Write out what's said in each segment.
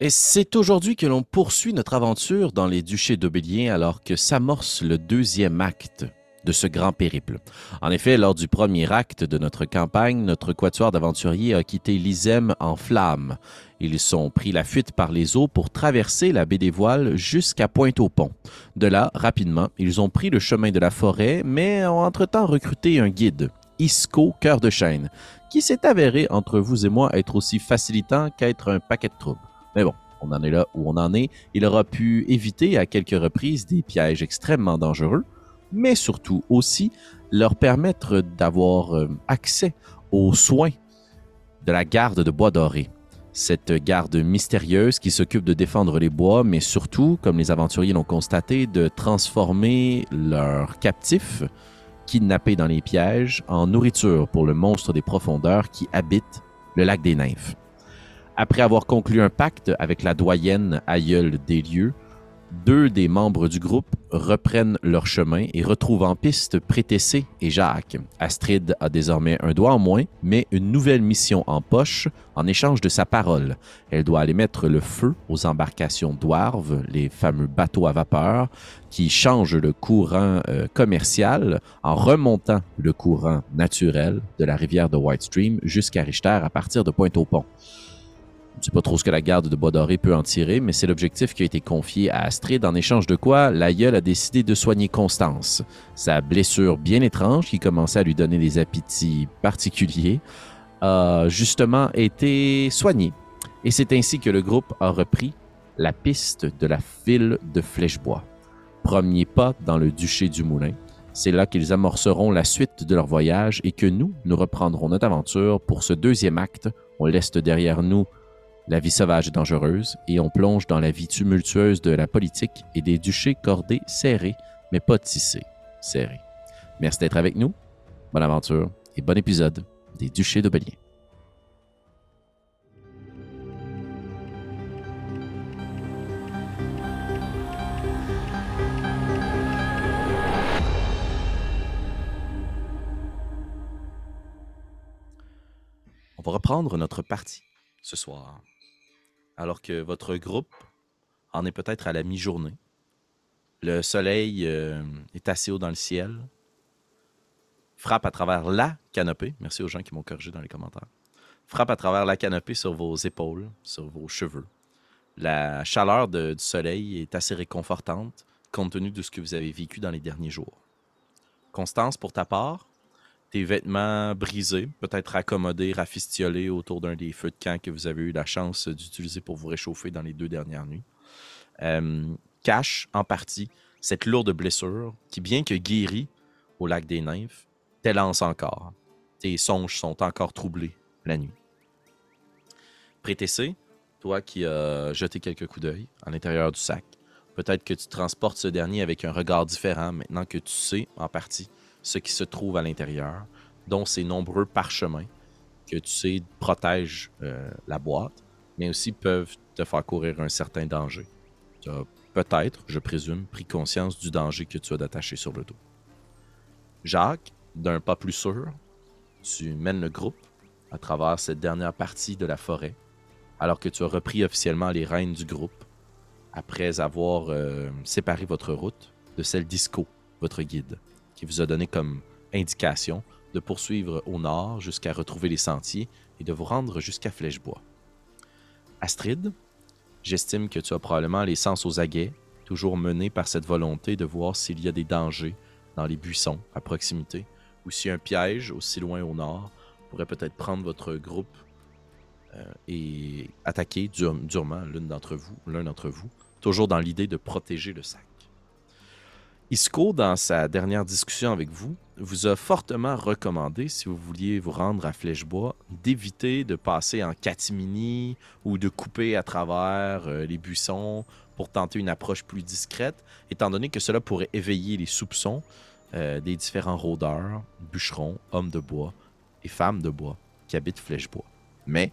Et c'est aujourd'hui que l'on poursuit notre aventure dans les duchés d'Aubélien alors que s'amorce le deuxième acte de ce grand périple. En effet, lors du premier acte de notre campagne, notre quatuor d'aventuriers a quitté l'Isem en flammes. Ils sont pris la fuite par les eaux pour traverser la baie des Voiles jusqu'à Pointe-au-Pont. De là, rapidement, ils ont pris le chemin de la forêt, mais ont entre-temps recruté un guide, Isco Cœur de Chêne, qui s'est avéré entre vous et moi être aussi facilitant qu'être un paquet de troubles. Mais bon, on en est là où on en est. Il aura pu éviter à quelques reprises des pièges extrêmement dangereux, mais surtout aussi leur permettre d'avoir euh, accès aux soins de la garde de Bois Doré. Cette garde mystérieuse qui s'occupe de défendre les bois, mais surtout, comme les aventuriers l'ont constaté, de transformer leurs captifs, kidnappés dans les pièges, en nourriture pour le monstre des profondeurs qui habite le lac des nymphes. Après avoir conclu un pacte avec la doyenne aïeule des lieux, deux des membres du groupe reprennent leur chemin et retrouvent en piste Prétessé et Jacques. Astrid a désormais un doigt en moins, mais une nouvelle mission en poche en échange de sa parole. Elle doit aller mettre le feu aux embarcations d'Ouarve, les fameux bateaux à vapeur, qui changent le courant euh, commercial en remontant le courant naturel de la rivière de White Stream jusqu'à Richter à partir de Pointe-au-Pont. Je ne sais pas trop ce que la garde de Bois Doré peut en tirer, mais c'est l'objectif qui a été confié à Astrid, en échange de quoi l'aïeul a décidé de soigner Constance. Sa blessure bien étrange, qui commençait à lui donner des appétits particuliers, a justement été soignée. Et c'est ainsi que le groupe a repris la piste de la ville de Flèchebois. Premier pas dans le duché du Moulin. C'est là qu'ils amorceront la suite de leur voyage et que nous, nous reprendrons notre aventure pour ce deuxième acte. On laisse derrière nous la vie sauvage et dangereuse, et on plonge dans la vie tumultueuse de la politique et des duchés cordés serrés, mais pas tissés, serrés. Merci d'être avec nous. Bonne aventure et bon épisode des Duchés de Belien. On va reprendre notre partie ce soir alors que votre groupe en est peut-être à la mi-journée. Le soleil euh, est assez haut dans le ciel, frappe à travers la canopée. Merci aux gens qui m'ont corrigé dans les commentaires. Frappe à travers la canopée sur vos épaules, sur vos cheveux. La chaleur du soleil est assez réconfortante compte tenu de ce que vous avez vécu dans les derniers jours. Constance, pour ta part, tes vêtements brisés, peut-être accommodés, rafistolés autour d'un des feux de camp que vous avez eu la chance d'utiliser pour vous réchauffer dans les deux dernières nuits, euh, cache en partie cette lourde blessure qui, bien que guérie au lac des nymphes, t'élance encore. Tes songes sont encore troublés la nuit. Prétessé, toi qui as jeté quelques coups d'œil à l'intérieur du sac, peut-être que tu transportes ce dernier avec un regard différent maintenant que tu sais, en partie, ce qui se trouve à l'intérieur, dont ces nombreux parchemins que tu sais protègent euh, la boîte, mais aussi peuvent te faire courir un certain danger. Tu as peut-être, je présume, pris conscience du danger que tu as d'attacher sur le dos. Jacques, d'un pas plus sûr, tu mènes le groupe à travers cette dernière partie de la forêt, alors que tu as repris officiellement les rênes du groupe, après avoir euh, séparé votre route de celle d'Isco, votre guide qui vous a donné comme indication de poursuivre au nord jusqu'à retrouver les sentiers et de vous rendre jusqu'à Flèchebois. Astrid, j'estime que tu as probablement les sens aux aguets, toujours mené par cette volonté de voir s'il y a des dangers dans les buissons à proximité, ou si un piège aussi loin au nord pourrait peut-être prendre votre groupe euh, et attaquer durement l'une d'entre vous, l'un d'entre vous, toujours dans l'idée de protéger le sac. Isco, dans sa dernière discussion avec vous, vous a fortement recommandé, si vous vouliez vous rendre à Flèchebois, d'éviter de passer en catimini ou de couper à travers euh, les buissons pour tenter une approche plus discrète, étant donné que cela pourrait éveiller les soupçons euh, des différents rôdeurs, bûcherons, hommes de bois et femmes de bois qui habitent Flèchebois. Mais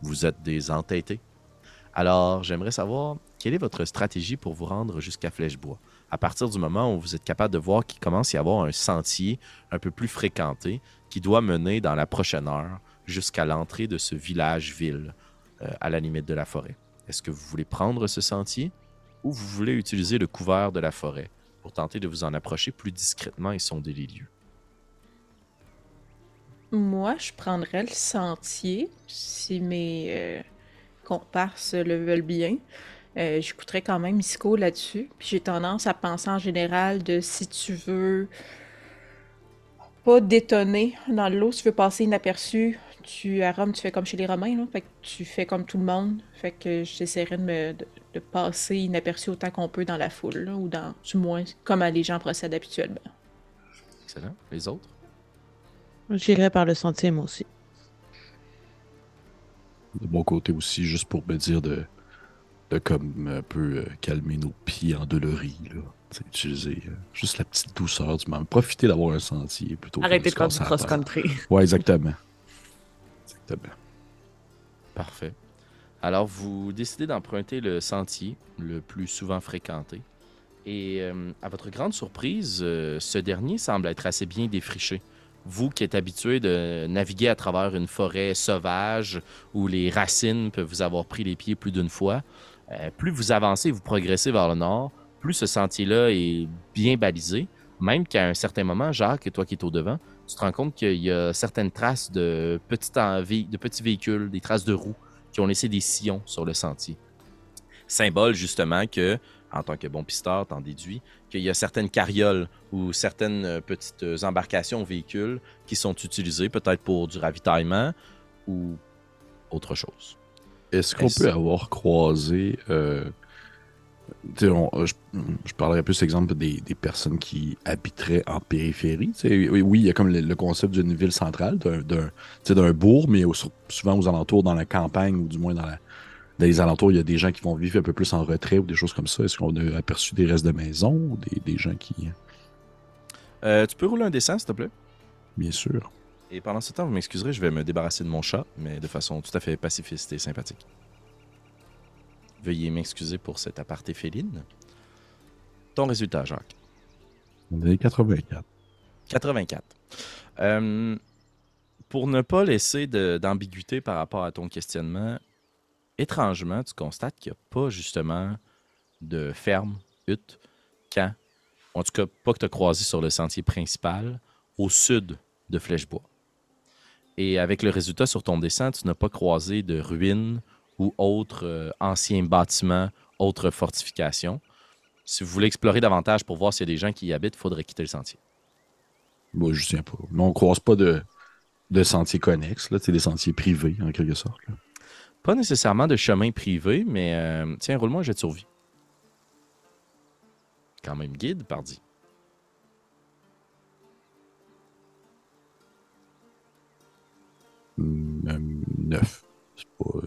vous êtes des entêtés. Alors, j'aimerais savoir quelle est votre stratégie pour vous rendre jusqu'à Flèchebois? À partir du moment où vous êtes capable de voir qu'il commence à y avoir un sentier un peu plus fréquenté qui doit mener dans la prochaine heure jusqu'à l'entrée de ce village-ville euh, à la limite de la forêt. Est-ce que vous voulez prendre ce sentier ou vous voulez utiliser le couvert de la forêt pour tenter de vous en approcher plus discrètement et sonder les lieux? Moi, je prendrais le sentier si mes euh, comparses le veulent bien. Euh, J'écouterais quand même Isco là-dessus. Puis j'ai tendance à penser en général de si tu veux pas détonner dans l'eau, si tu veux passer inaperçu, tu à Rome, tu fais comme chez les Romains, là. Fait que tu fais comme tout le monde. Fait que j'essaierais de me de, passer inaperçu autant qu'on peut dans la foule, ou dans du moins comme les gens procèdent habituellement. Excellent. Les autres? J'irai par le sentier, moi aussi. De mon côté aussi, juste pour me dire de, de comme un peu euh, calmer nos pieds en dolorie, là. C'est utiliser euh, juste la petite douceur du moment. Profiter d'avoir un sentier plutôt Arrêtez de faire du cross-country. Ouais, exactement. exactement. Parfait. Alors, vous décidez d'emprunter le sentier le plus souvent fréquenté. Et euh, à votre grande surprise, ce dernier semble être assez bien défriché vous qui êtes habitué de naviguer à travers une forêt sauvage où les racines peuvent vous avoir pris les pieds plus d'une fois, euh, plus vous avancez vous progressez vers le nord, plus ce sentier-là est bien balisé. Même qu'à un certain moment, Jacques, toi qui es au devant, tu te rends compte qu'il y a certaines traces de petits, véhicules, des traces de roues qui ont laissé des sillons sur le sentier. Symbole justement que en tant que bon pisteur, t'en déduis qu'il y a certaines carrioles ou certaines euh, petites euh, embarcations, véhicules qui sont utilisés peut-être pour du ravitaillement ou autre chose. Est-ce qu'on peut avoir croisé euh, je, parlerais plus exemple des, personnes qui habiteraient en périphérie. oui, il y a comme le, concept d'une ville centrale, d'un bourg, mais souvent aux alentours, dans la campagne, ou du moins dans la, dans les alentours, il y a des gens qui vont vivre un peu plus en retrait ou des choses comme ça. Est-ce qu'on a aperçu des restes de maison ou des, gens qui. Euh, tu peux rouler un dessin, s'il te plaît? Bien sûr. Et pendant ce temps, vous m'excuserez, je vais me débarrasser de mon chat, mais de façon tout à fait pacifiste et sympathique. Veuillez m'excuser pour cet aparté féline. Ton résultat, Jacques? On est 84. 84. Euh, pour ne pas laisser d'ambiguïté par rapport à ton questionnement, étrangement, tu constates qu'il n'y a pas justement de ferme, hutte, camp, en tout cas pas que tu as croisé sur le sentier principal, au sud de Flèchebois. Et avec le résultat sur ton dessin, tu n'as pas croisé de ruines ou autres euh, anciens bâtiments, autres fortifications. Si vous voulez explorer davantage pour voir s'il y a des gens qui y habitent, il faudrait quitter le sentier. Moi, je ne sais pas. Mais on ne croise pas de, de sentiers connexes, là, des sentiers privés, en quelque sorte. Pas nécessairement de chemin privé, mais euh, tiens, roule-moi un jet de survie. Quand même guide, pardi. Neuf. C'est pas.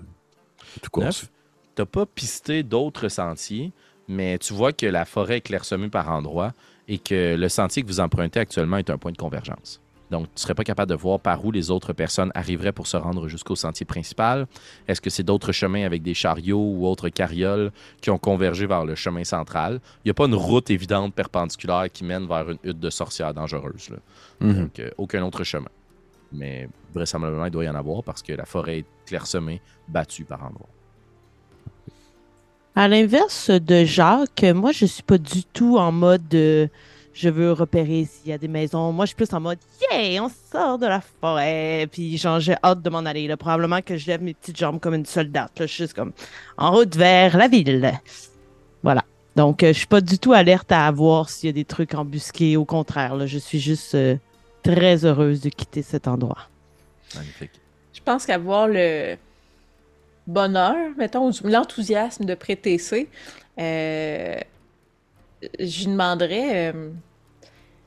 Tout neuf? T'as pas pisté d'autres sentiers, mais tu vois que la forêt est clairsemée par endroits et que le sentier que vous empruntez actuellement est un point de convergence. Donc, tu ne serais pas capable de voir par où les autres personnes arriveraient pour se rendre jusqu'au sentier principal. Est-ce que c'est d'autres chemins avec des chariots ou autres carrioles qui ont convergé vers le chemin central? Il n'y a pas une route évidente perpendiculaire qui mène vers une hutte de sorcière dangereuse. Mhm. Donc, euh, aucun autre chemin. Mais vraisemblablement, il doit y en avoir parce que la forêt est clairsemée, battue par endroits. À l'inverse de Jacques, moi, je suis pas du tout en mode... De je veux repérer s'il y a des maisons. Moi, je suis plus en mode, yeah, on sort de la forêt. Puis, j'ai hâte de m'en aller. Là. Probablement que je lève mes petites jambes comme une soldate. Je suis juste comme en route vers la ville. Voilà. Donc, euh, je suis pas du tout alerte à voir s'il y a des trucs embusqués. Au contraire, je suis juste euh, très heureuse de quitter cet endroit. Magnifique. Je pense qu'avoir le bonheur, mettons, l'enthousiasme de prêter euh, je demanderais euh,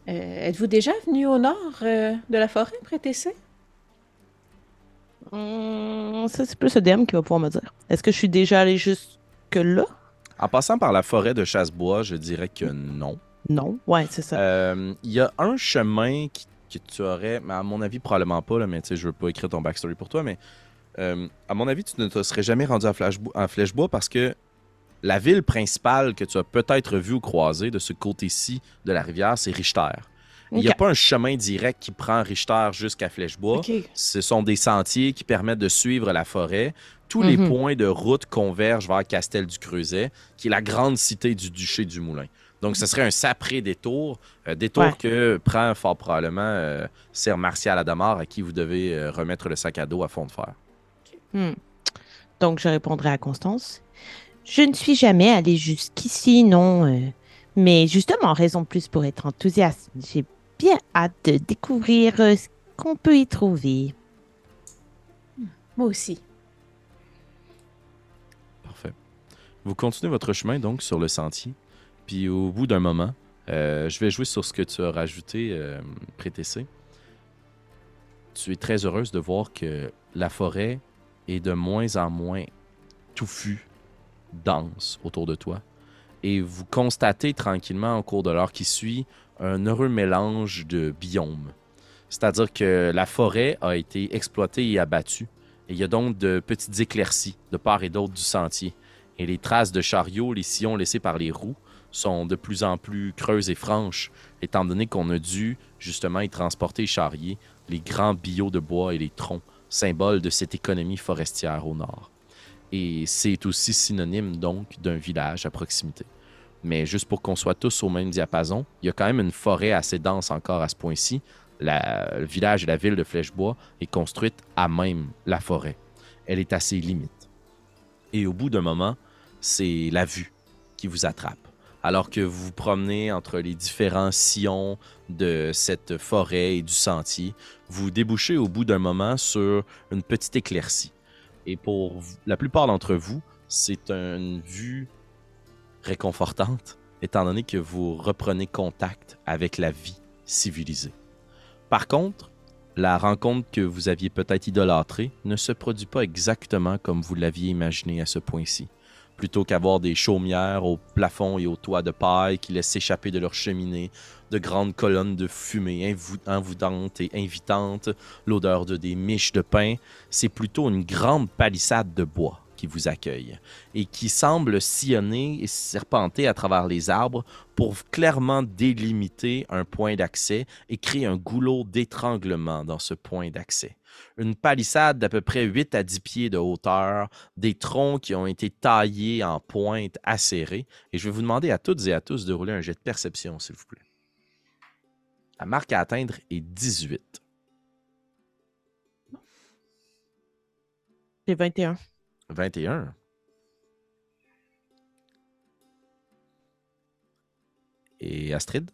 euh, êtes-vous déjà venu au nord euh, de la forêt, prêter ça? Hum, ça, c'est plus le DM qui va pouvoir me dire. Est-ce que je suis déjà allé jusque là? En passant par la forêt de Chassebois, je dirais que non. Non, ouais, c'est ça. Il y a un chemin que tu aurais, mais à mon avis, probablement pas, là, mais tu sais, je veux pas écrire ton backstory pour toi, mais à mon avis, tu ne te serais jamais rendu à, à Flèchebois parce que la ville principale que tu as peut-être vue ou croisée de ce côté-ci de la rivière, c'est Richter. Il n'y a pas un chemin direct qui prend Richter jusqu'à Flèchebois. Ce sont des sentiers qui permettent de suivre la forêt. Tous les Mhm. points de route convergent vers Castel du Creuset, qui est la grande cité du duché du Moulin. Donc, ce serait un sapré détour, euh, détour Ouais. que prend fort probablement euh, Sir Martial Adamar, à qui vous devez euh, remettre le sac à dos à fond de fer. Hmm. Donc, je répondrai à Constance. Je ne suis jamais allée jusqu'ici, non. euh, mais justement, raison de plus pour être enthousiaste. J'ai bien hâte de découvrir euh, ce qu'on peut y trouver. Moi aussi. Parfait. Vous continuez votre chemin donc sur le sentier. Puis au bout d'un moment, euh, je vais jouer sur ce que tu as rajouté, euh, Prétessé. Tu es très heureuse de voir que la forêt est de moins en moins touffue, dense autour de toi. Et vous constatez tranquillement au cours de l'heure qui suit un heureux mélange de biomes. C'est-à-dire que la forêt a été exploitée et abattue. Et il y a donc de petites éclaircies de part et d'autre du sentier. Et les traces de chariots, les sillons laissés par les roues, sont de plus en plus creuses et franches, étant donné qu'on a dû justement y transporter et charrier les grands billots de bois et les troncs, symboles de cette économie forestière au nord. Et c'est aussi synonyme donc d'un village à proximité. Mais juste pour qu'on soit tous au même diapason, il y a quand même une forêt assez dense encore à ce point-ci. Le village et la ville de Flèchebois est construite à même la forêt. Elle est à ses limites. Et au bout d'un moment, c'est la vue qui vous attrape. Alors que vous vous promenez entre les différents sillons de cette forêt et du sentier, vous débouchez au bout d'un moment sur une petite éclaircie. Et pour la plupart d'entre vous, c'est une vue réconfortante, étant donné que vous reprenez contact avec la vie civilisée. Par contre, la rencontre que vous aviez peut-être idolâtrée ne se produit pas exactement comme vous l'aviez imaginé à ce point-ci. Plutôt qu'avoir des chaumières au plafond et au toit de paille qui laissent s'échapper de leur cheminée de grandes colonnes de fumée envoûtantes et invitantes, l'odeur de des miches de pain, c'est plutôt une grande palissade de bois qui vous accueille et qui semble sillonner et serpenter à travers les arbres pour clairement délimiter un point d'accès et créer un goulot d'étranglement dans ce point d'accès. Une palissade d'à peu près 8 à 10 pieds de hauteur, des troncs qui ont été taillés en pointe acérées. Et je vais vous demander à toutes et à tous de rouler un jet de perception, s'il vous plaît. La marque à atteindre est 18. J'ai 21. 21. Et Astrid?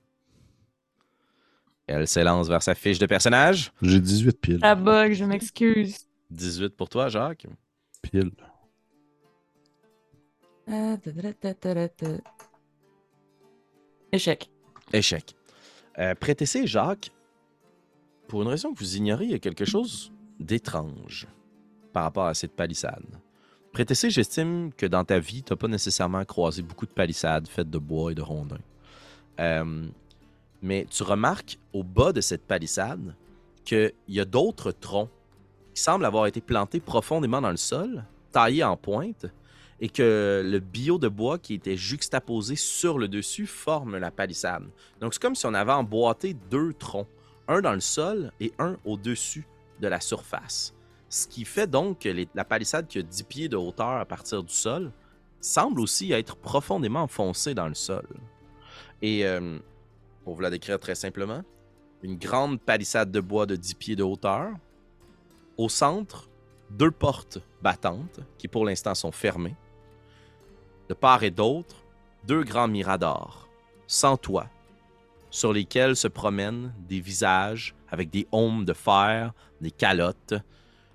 Elle s'élance vers sa fiche de personnage. J'ai 18 piles. Ah bug, je m'excuse. 18 pour toi, Jacques. Ta. Échec. Échec. Euh, Prétessé, Jacques, pour une raison que vous ignorez, il y a quelque chose d'étrange par rapport à cette palissade. Prétessé, j'estime que dans ta vie, tu n'as pas nécessairement croisé beaucoup de palissades faites de bois et de rondins. Euh, mais tu remarques au bas de cette palissade qu'il y a d'autres troncs qui semblent avoir été plantés profondément dans le sol, taillés en pointe, et que le bio de bois qui était juxtaposé sur le dessus forme la palissade. Donc c'est comme si on avait emboîté deux troncs, un dans le sol et un au-dessus de la surface. Ce qui fait donc que la palissade qui a 10 pieds de hauteur à partir du sol semble aussi être profondément enfoncée dans le sol. Et euh, pour vous la décrire très simplement, une grande palissade de bois de 10 pieds de hauteur. Au centre, deux portes battantes qui pour l'instant sont fermées. De part et d'autre, deux grands miradors, sans toit, sur lesquels se promènent des visages avec des aumes de fer, des calottes,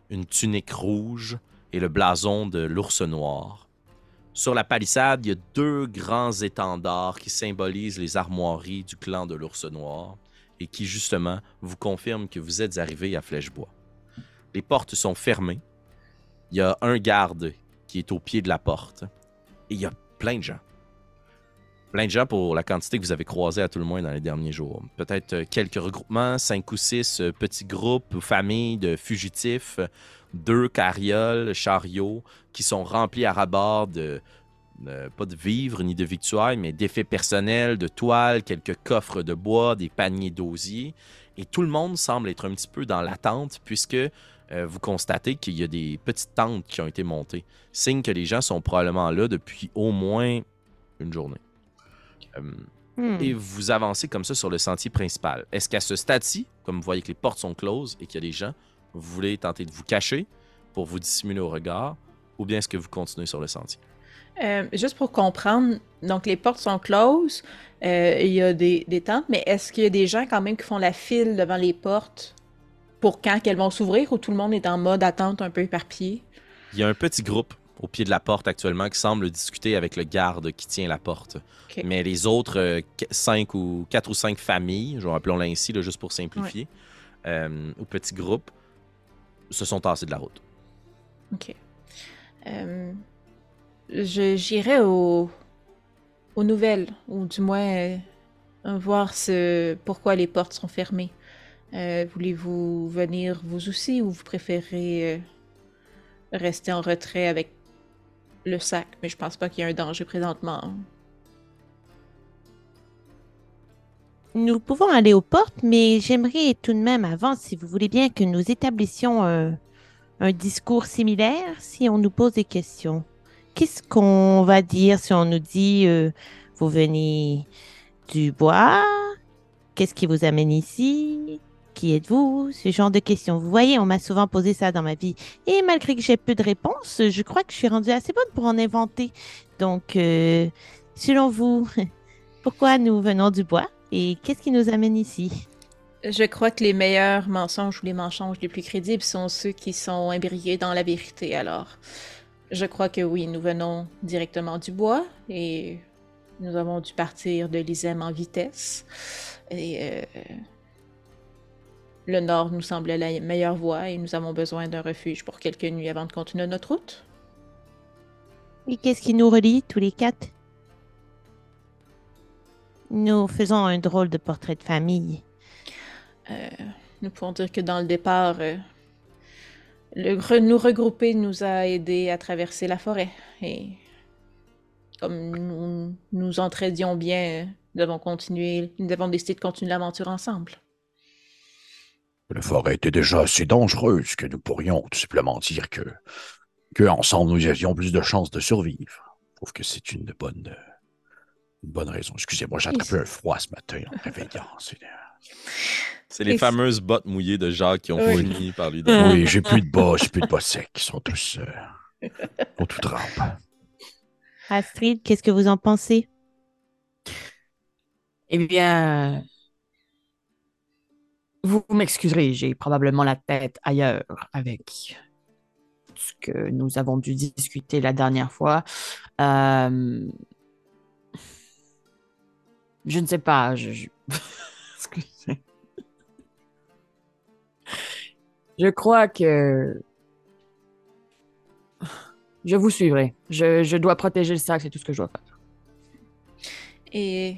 une tunique rouge et le blason de l'ours noir. Sur la palissade, il y a deux grands étendards qui symbolisent les armoiries du clan de l'ours noir et qui, justement, vous confirment que vous êtes arrivé à Flèchebois. Les portes sont fermées. Il y a un garde qui est au pied de la porte. Et il y a plein de gens. Plein de gens pour la quantité que vous avez croisé à tout le moins dans les derniers jours. Peut-être euh, quelques regroupements, cinq ou six euh, petits groupes ou familles de fugitifs, deux carrioles, chariots qui sont remplis à rabord de pas de vivres ni de victuailles, mais d'effets personnels, de toiles, quelques coffres de bois, des paniers d'osier. Et tout le monde semble être un petit peu dans l'attente puisque euh, vous constatez qu'il y a des petites tentes qui ont été montées. Signe que les gens sont probablement là depuis au moins une journée. Euh, Hmm. et vous avancez comme ça sur le sentier principal. Est-ce qu'à ce stade-ci, comme vous voyez que les portes sont closes et qu'il y a des gens, vous voulez tenter de vous cacher pour vous dissimuler au regard, ou bien est-ce que vous continuez sur le sentier? Euh, juste pour comprendre, donc les portes sont closes, euh, il y a des, des tentes, mais est-ce qu'il y a des gens quand même qui font la file devant les portes pour quand qu'elles vont s'ouvrir ou tout le monde est en mode attente un peu éparpillé? Il y a un petit groupe au pied de la porte actuellement qui semble discuter avec le garde qui tient la porte. Mais les autres euh, cinq ou quatre ou cinq familles, appelons-la ainsi, là, juste pour simplifier, euh, ou petits groupes, se sont tassés de la route. Ok. Euh, J'irai au, aux nouvelles, ou du moins euh, voir ce, pourquoi les portes sont fermées. Euh, Voulez-vous venir vous aussi ou vous préférez euh, rester en retrait avec le sac? Mais je pense pas qu'il y ait un danger présentement. Nous pouvons aller aux portes, mais j'aimerais tout de même avant, si vous voulez bien, que nous établissions un, un discours similaire si on nous pose des questions. Qu'est-ce qu'on va dire si on nous dit euh, vous venez du bois? Qu'est-ce qui vous amène ici? Qui êtes-vous? Ce genre de questions. Vous voyez, on m'a souvent posé ça dans ma vie. Et malgré que j'ai peu de réponses, je crois que je suis rendue assez bonne pour en inventer. Donc, euh, selon vous, pourquoi nous venons du bois? Et qu'est-ce qui nous amène ici? Je crois que les meilleurs mensonges ou les mensonges les plus crédibles sont ceux qui sont imbriqués dans la vérité. Alors, je crois que oui, nous venons directement du bois et nous avons dû partir de l'Isem en vitesse. Et euh, le nord nous semblait la meilleure voie et nous avons besoin d'un refuge pour quelques nuits avant de continuer notre route. Et qu'est-ce qui nous relie tous les quatre? Nous faisons un drôle de portrait de famille. Euh, nous pouvons dire que dans le départ, euh, le re- nous regrouper nous a aidés à traverser la forêt. Et comme nous nous entraidions bien, euh, nous avons continué, nous avons décidé de continuer l'aventure ensemble. La forêt était déjà assez dangereuse que nous pourrions tout simplement dire que, que ensemble nous avions plus de chances de survivre. Je trouve que c'est une bonne, une bonne raison. Excusez-moi, j'ai attrapé un froid ce matin en réveillant. C'est- les fameuses bottes mouillées de Jacques qui ont Oui. fini par lui donner. Oui, j'ai plus de bas, j'ai plus de bas secs. Ils sont tous, euh, tout trempes. Astrid, qu'est-ce que vous en pensez? Eh bien, vous m'excuserez, j'ai probablement la tête ailleurs avec ce que nous avons dû discuter la dernière fois. Euh, Je ne sais pas. Je, Excusez. Je crois que je vous suivrai. Je, je dois protéger le sac, c'est tout ce que je dois faire. Et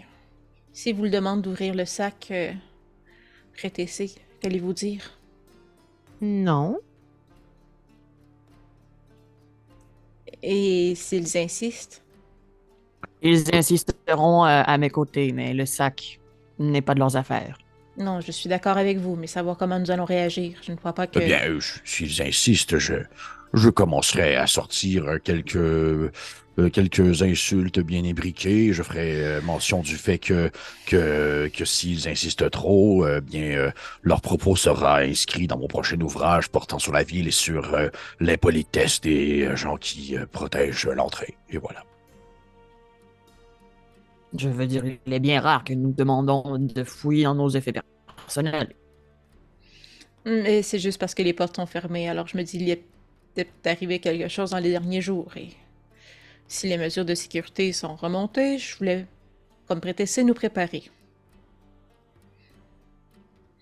si vous le demande d'ouvrir le sac, euh, prêtez-y. Qu'allez-vous dire? Non. Et s'ils insistent? Ils insisteront euh, à mes côtés, mais le sac n'est pas de leurs affaires. Non, je suis d'accord avec vous, mais savoir comment nous allons réagir. Je ne crois pas que... Eh bien, s'ils insistent, je, je commencerai à sortir quelques, euh, quelques insultes bien imbriquées. Je ferai euh, mention du fait que, que, que s'ils insistent trop, euh, bien, euh, leur propos sera inscrit dans mon prochain ouvrage portant sur la ville et sur euh, l'impolitesse des gens qui euh, protègent l'entrée. Et voilà. Je veux dire, il est bien rare que nous demandons de fouiller dans nos effets personnels. Mais c'est juste parce que les portes sont fermées, alors je me dis, il y a peut-être arrivé quelque chose dans les derniers jours. Et si les mesures de sécurité sont remontées, je voulais, comme prétexte, nous préparer.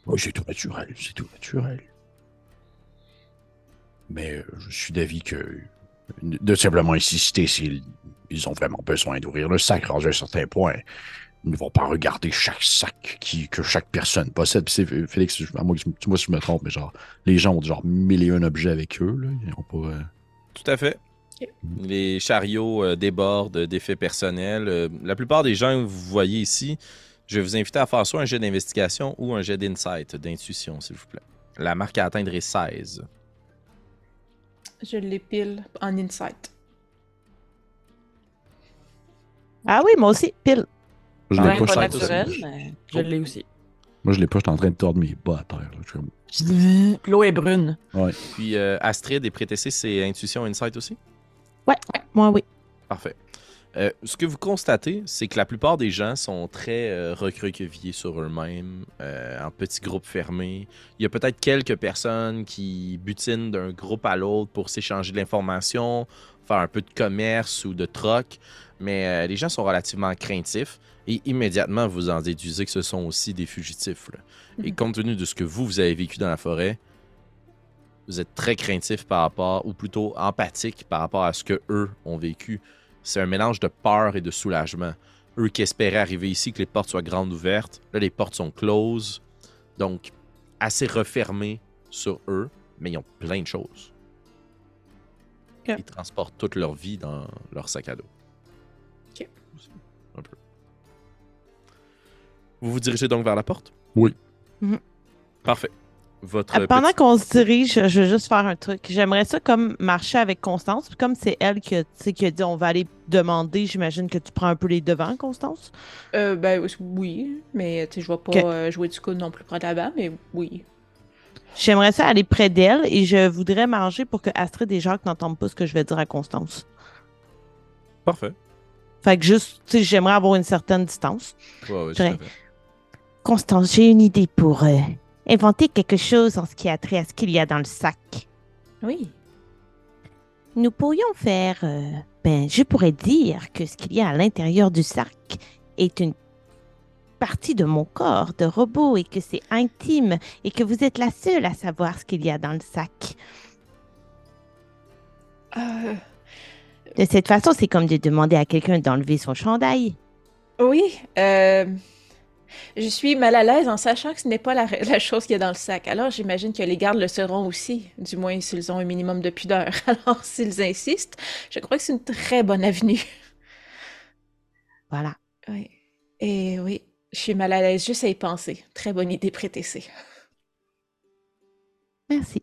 Oui, c'est tout naturel, c'est tout naturel. Mais euh, je suis d'avis que de simplement insister s'ils ils ont vraiment besoin d'ouvrir le sac rendu à un certain point. Ils ne vont pas regarder chaque sac qui, que chaque personne possède. Puis c'est Félix, à moi, moi si je me trompe, mais genre, les gens ont genre mille et un objets avec eux. Là. Ils ont pas. euh, Tout à fait. Les chariots euh, débordent d'effets personnels. Euh, la plupart des gens que vous voyez ici, je vais vous inviter à faire soit un jet d'investigation ou un jet d'insight, d'intuition, s'il vous plaît. La marque à atteindre est 16. Je l'épile en insight. Ah oui, moi aussi, pile. Je Ouais, l'ai pas, naturel, mais je l'ai aussi. Moi, je l'ai pas, je suis en train de tordre mes bas à terre. L'eau est brune. Puis euh, Astrid et Prétessé, c'est intuition insight aussi? Ouais, moi oui. Parfait. Euh, ce que vous constatez, c'est que la plupart des gens sont très euh, recroquevillés sur eux-mêmes, euh, en petits groupes fermés. Il y a peut-être quelques personnes qui butinent d'un groupe à l'autre pour s'échanger de l'information, faire un peu de commerce ou de troc, mais euh, les gens sont relativement craintifs et immédiatement vous en déduisez que ce sont aussi des fugitifs. là. Et Mhm. compte tenu de ce que vous, vous avez vécu dans la forêt, vous êtes très craintif par rapport, ou plutôt empathique par rapport à ce que eux ont vécu. C'est un mélange de peur et de soulagement. Eux qui espéraient arriver ici, que les portes soient grandes ouvertes, là les portes sont closes, donc assez refermées sur eux, mais ils ont plein de choses. Ils transportent toute leur vie dans leur sac à dos. Ok. Un peu. Vous vous dirigez donc vers la porte? Oui. Mhm. Parfait. Votre Euh, Pendant petit- qu'on se dirige, je veux juste faire un truc. J'aimerais ça comme marcher avec Constance. Puis comme c'est elle qui a, qui dit on va aller demander, j'imagine que tu prends un peu les devants, Constance? Euh, ben oui, mais je vais pas euh, jouer du coup non plus près de là-bas, mais oui. J'aimerais ça aller près d'elle et je voudrais manger pour que Astrid et Jacques n'entendent pas ce que je vais dire à Constance. Parfait. Fait que juste, tu sais, j'aimerais avoir une certaine distance. Ouais, ouais. Constance, j'ai une idée pour euh, inventer quelque chose en ce qui a trait à ce qu'il y a dans le sac. Oui. Nous pourrions faire, euh, ben, je pourrais dire que ce qu'il y a à l'intérieur du sac est une partie de mon corps de robot et que c'est intime et que vous êtes la seule à savoir ce qu'il y a dans le sac. Euh, De cette façon, c'est comme de demander à quelqu'un d'enlever son chandail. oui. euh, je suis mal à l'aise en sachant que ce n'est pas la, la chose qu'il y a dans le sac. Alors, j'imagine que les gardes le seront aussi, du moins s'ils ont un minimum de pudeur. Alors, s'ils insistent, je crois que c'est une très bonne avenue. Voilà. Oui. Et oui, je suis mal à l'aise juste à y penser. Très bonne idée, prétessée. Merci.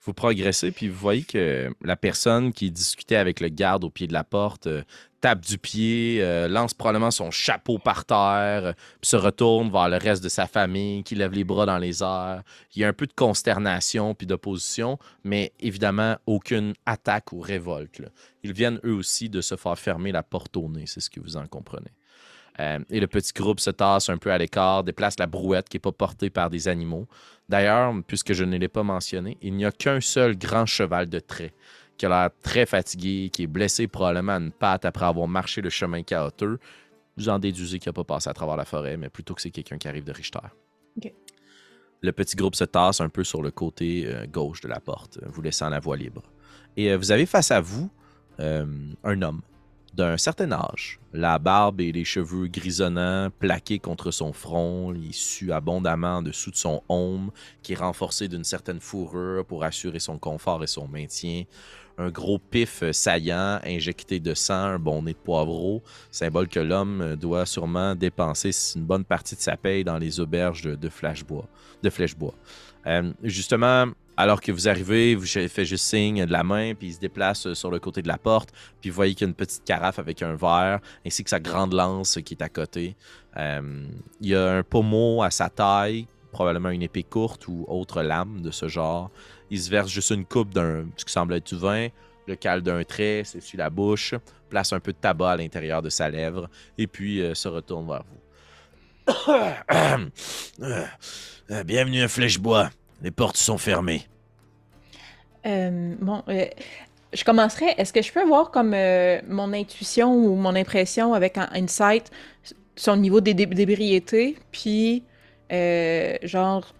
Vous progressez, puis vous voyez que la personne qui discutait avec le garde au pied de la porte euh, tape du pied, euh, lance probablement son chapeau par terre, euh, puis se retourne vers le reste de sa famille, qui lève les bras dans les airs. Il y a un peu de consternation puis d'opposition, mais évidemment aucune attaque ou révolte. Ils viennent eux aussi de se faire fermer la porte au nez, c'est ce que vous en comprenez. Euh, et le petit groupe se tasse un peu à l'écart, déplace la brouette qui n'est pas portée par des animaux. D'ailleurs, puisque je ne l'ai pas mentionné, il n'y a qu'un seul grand cheval de trait qui a l'air très fatigué, qui est blessé probablement à une patte après avoir marché le chemin chaotique. Vous en déduisez qu'il n'a pas passé à travers la forêt, mais plutôt que c'est quelqu'un qui arrive de Richter. Le petit groupe se tasse un peu sur le côté euh, gauche de la porte, vous laissant la voie libre. Et euh, vous avez face à vous euh, un homme d'un certain âge, la barbe et les cheveux grisonnants plaqués contre son front, il sue abondamment en dessous de son aume, qui est renforcé d'une certaine fourrure pour assurer son confort et son maintien. Un gros pif euh, saillant, injecté de sang, un bon nez de poivreau, symbole que l'homme euh, doit sûrement dépenser une bonne partie de sa paye dans les auberges de, de Flashbois. Euh, justement, alors que vous arrivez, vous faites juste signe de la main, puis il se déplace sur le côté de la porte, puis vous voyez qu'il y a une petite carafe avec un verre, ainsi que sa grande lance qui est à côté. Il y a un pommeau à sa taille, probablement une épée courte ou autre lame de ce genre. Il se verse juste une coupe d'un ce qui semble être du vin, le cale d'un trait, s'essuie la bouche, place un peu de tabac à l'intérieur de sa lèvre, et puis euh, se retourne vers vous. Bienvenue à Flèchebois. Les portes sont fermées. Euh, bon, euh, je commencerai. Est-ce que je peux voir comme mon intuition ou mon impression avec un insight, son niveau de dé- d'ébriété, puis euh, genre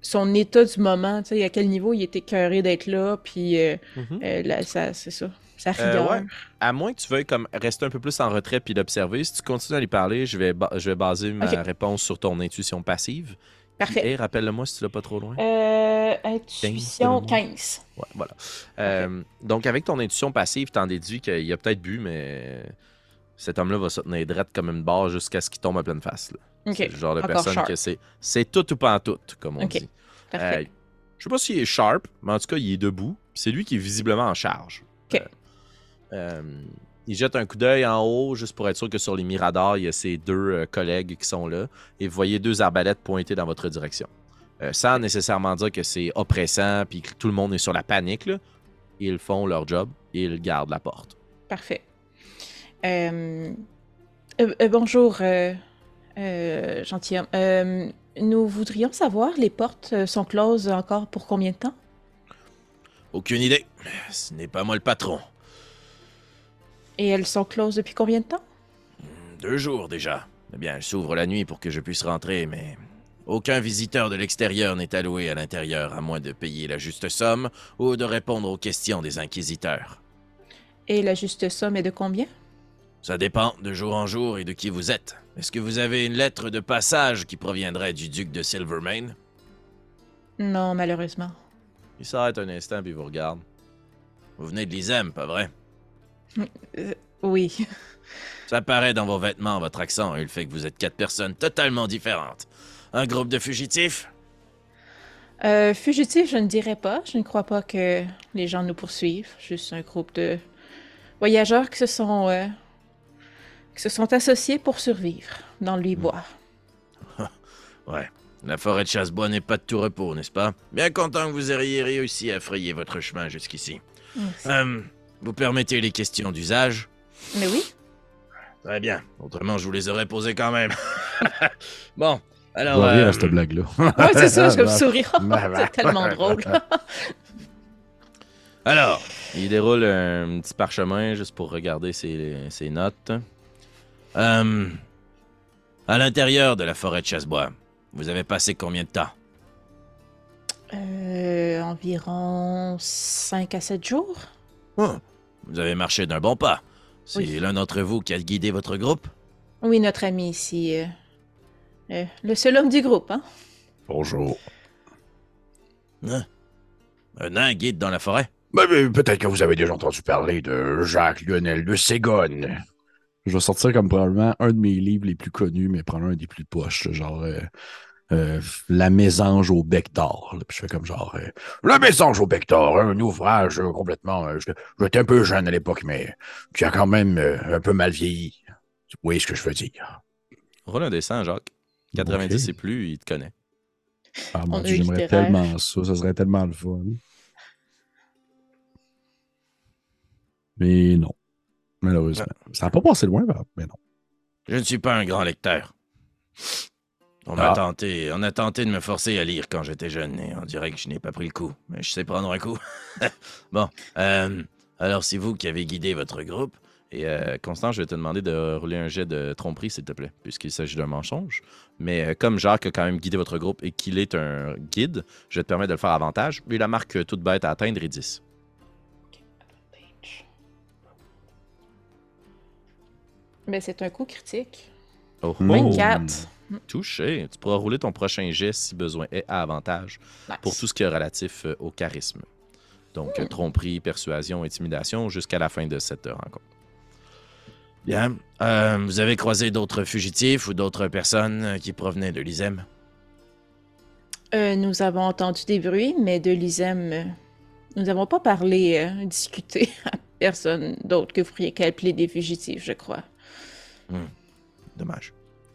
son état du moment, tu sais, à quel niveau il était écœuré d'être là, puis euh, euh, là, ça, c'est ça, sa rigueur. ouais. À moins que tu veuilles comme rester un peu plus en retrait puis l'observer, si tu continues à lui parler, je vais, je vais baser ma réponse sur ton intuition passive, Parfait. Et rappelle-le-moi si tu l'as pas trop loin. Euh, intuition 15. Ouais, voilà. Euh, donc, avec ton intuition passive, t'en déduis qu'il a peut-être bu, mais cet homme-là va se tenir drette comme une barre jusqu'à ce qu'il tombe à pleine face. là. C'est le genre de Encore personne sharp. que c'est c'est tout ou pas en tout, comme on dit. Parfait. Euh, je sais pas s'il est sharp, mais en tout cas, il est debout. C'est lui qui est visiblement en charge. Ok. Euh, euh, il jette un coup d'œil en haut, juste pour être sûr que sur les miradors, il y a ses deux collègues qui sont là. Et vous voyez deux arbalètes pointées dans votre direction. Euh, sans nécessairement dire que c'est oppressant puis que tout le monde est sur la panique, là, ils font leur job et ils gardent la porte. Parfait. Euh, euh, euh, bonjour, euh, gentilhomme. Euh, nous voudrions savoir, les portes euh, sont closes encore pour combien de temps? Aucune idée. Ce n'est pas moi le patron. Et elles sont closes depuis combien de temps? Deux jours déjà. Eh bien, elle s'ouvre la nuit pour que je puisse rentrer, mais aucun visiteur de l'extérieur n'est alloué à l'intérieur à moins de payer la juste somme ou de répondre aux questions des inquisiteurs. Et la juste somme est de combien? Ça dépend de jour en jour et de qui vous êtes. Est-ce que vous avez une lettre de passage qui proviendrait du duc de Silvermane? Non, malheureusement. Il s'arrête un instant puis vous regarde. Vous venez de l'Isem, pas vrai? Oui. Ça paraît dans vos vêtements, votre accent et le fait que vous êtes quatre personnes totalement différentes. Un groupe de fugitifs? Euh, fugitif, je ne dirais pas. Je ne crois pas que les gens nous poursuivent. Juste un groupe de voyageurs qui se sont, euh, qui se sont associés pour survivre dans le bois. Ouais. La forêt de Chassebois n'est pas de tout repos, n'est-ce pas? Bien content que vous ayez réussi à frayer votre chemin jusqu'ici. Euh, vous permettez les questions d'usage? Mais oui. Très bien. Autrement, je vous les aurais posées quand même. bon, alors... rire euh, à cette blague-là. Ouais, c'est ça, je vais me sourire. Ouais, ouais. c'est tellement drôle. Alors, il déroule un petit parchemin juste pour regarder ses, ses notes. Euh, à l'intérieur de la forêt de Chassebois, vous avez passé combien de temps? Euh, environ 5 à 7 jours. Oh, vous avez marché d'un bon pas. C'est Oui. l'un d'entre vous qui a guidé votre groupe? Oui, notre ami ici. euh, euh, le seul homme du groupe, hein? Bonjour. Hein? Un nain guide dans la forêt? Ben, Peut-être que vous avez déjà entendu parler de Jacques Lionel de Ségone. Je vais sortir comme probablement un de mes livres les plus connus, mais prendre un des plus poches, là, genre euh, euh, La mésange au bec d'or. Puis je fais comme genre euh, Le Mésange au Pector, un ouvrage complètement. euh, je- J'étais un peu jeune à l'époque, mais qui a quand même euh, un peu mal vieilli. Vous voyez ce que je veux dire? Roule un dessin, Jacques. 90 Ok. et plus, il te connaît. Ah mon On Dieu, j'aimerais tellement ça. Ça serait tellement le fun. Mais non. Malheureusement. Ça n'a pas passé loin, mais non. Je ne suis pas un grand lecteur. On Ah. m'a tenté, on a tenté de me forcer à lire quand j'étais jeune et on dirait que je n'ai pas pris le coup. Mais je sais prendre un coup. bon, euh, alors c'est vous qui avez guidé votre groupe. Et euh, Constant, je vais te demander de rouler un jet de tromperie, s'il te plaît, puisqu'il s'agit d'un mensonge. Mais euh, comme Jacques a quand même guidé votre groupe et qu'il est un guide, je vais te permettre de le faire avantage. Lui, la marque euh, toute bête à atteindre est 10. Mais c'est un coup critique. Oh, Oh. 24. Touché. Tu pourras rouler ton prochain jet si besoin est à avantage. Nice. pour tout ce qui est relatif euh, au charisme. Donc, tromperie, persuasion, intimidation, jusqu'à la fin de cette euh, rencontre. Bien. Euh, vous avez croisé d'autres fugitifs ou d'autres personnes qui provenaient de l'Isem? Euh, nous avons entendu des bruits, mais de l'ISEM, nous n'avons pas parlé, euh, discuté à personne d'autre que vous pourriez appeler des fugitifs, je crois. Dommage.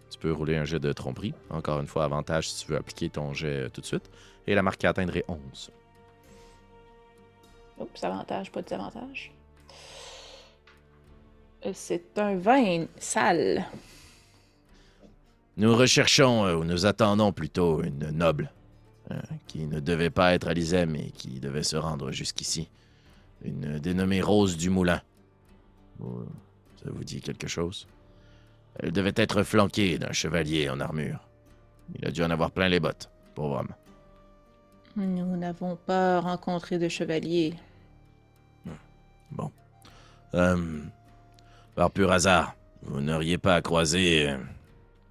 Tu peux rouler un jet de tromperie. Encore une fois, avantage si tu veux appliquer ton jet euh, tout de suite. Et la marque à atteindre est 11. Oups, avantage, pas de désavantage. Euh, C'est un vin sale. Nous recherchons, euh, ou nous attendons plutôt, une noble euh, qui ne devait pas être à l'Isem et qui devait se rendre jusqu'ici. Une dénommée Rose du Moulin. Ça vous dit quelque chose? Elle devait être flanquée d'un chevalier en armure. Il a dû en avoir plein les bottes, pauvre homme. Nous n'avons pas rencontré de chevalier. Bon. Euh, par pur hasard, vous n'auriez pas croisé euh,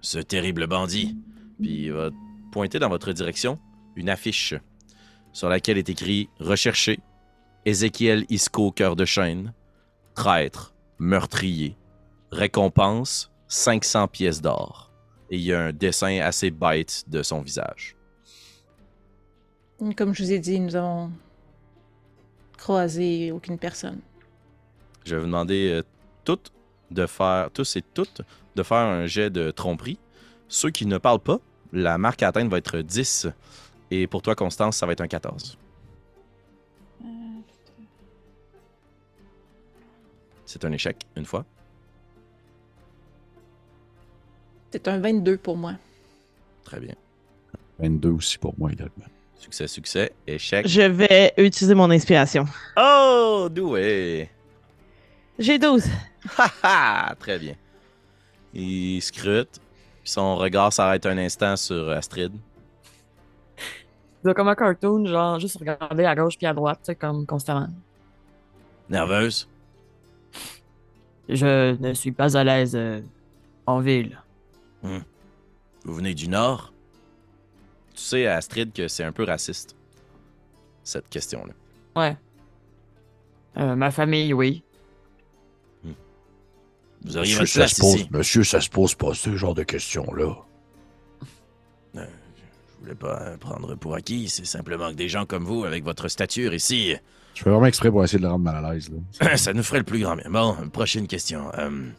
ce terrible bandit, puis votre pointez dans votre direction une affiche sur laquelle est écrit Recherché, Ézéchiel Isco, cœur de chêne, traître, meurtrier, récompense, 500 pièces d'or. Et il y a un dessin assez bête de son visage. Comme je vous ai dit, nous avons croisé aucune personne. Je vais vous demander euh, toutes de faire, tous et toutes, de faire un jet de tromperie. Ceux qui ne parlent pas, la marque à atteindre va être 10. Et pour toi, Constance, ça va être un 14. C'est un échec, une fois. C'est un 22 pour moi. Très bien. 22 aussi pour moi également. Succès, succès, échec. Je vais utiliser mon inspiration. Oh, doué! J'ai 12. Haha, très bien. Il scrute, puis son regard s'arrête un instant sur Astrid. Il comme un cartoon, genre juste regarder à gauche puis à droite, tu sais, comme constamment. Nerveuse? Je ne suis pas à l'aise euh, en ville. Vous venez du Nord? Tu sais, Astrid, que c'est un peu raciste, cette question-là. Ouais. Euh, ma famille, oui. Vous auriez Monsieur, votre ça place se pose, ici. monsieur, ça se pose pas ce genre de questions-là. Je voulais pas euh, prendre pour acquis, c'est simplement que des gens comme vous, avec votre stature ici, Je fais vraiment exprès pour essayer de le rendre mal à l'aise. ça nous ferait le plus grand bien. Bon, prochaine question. Euh,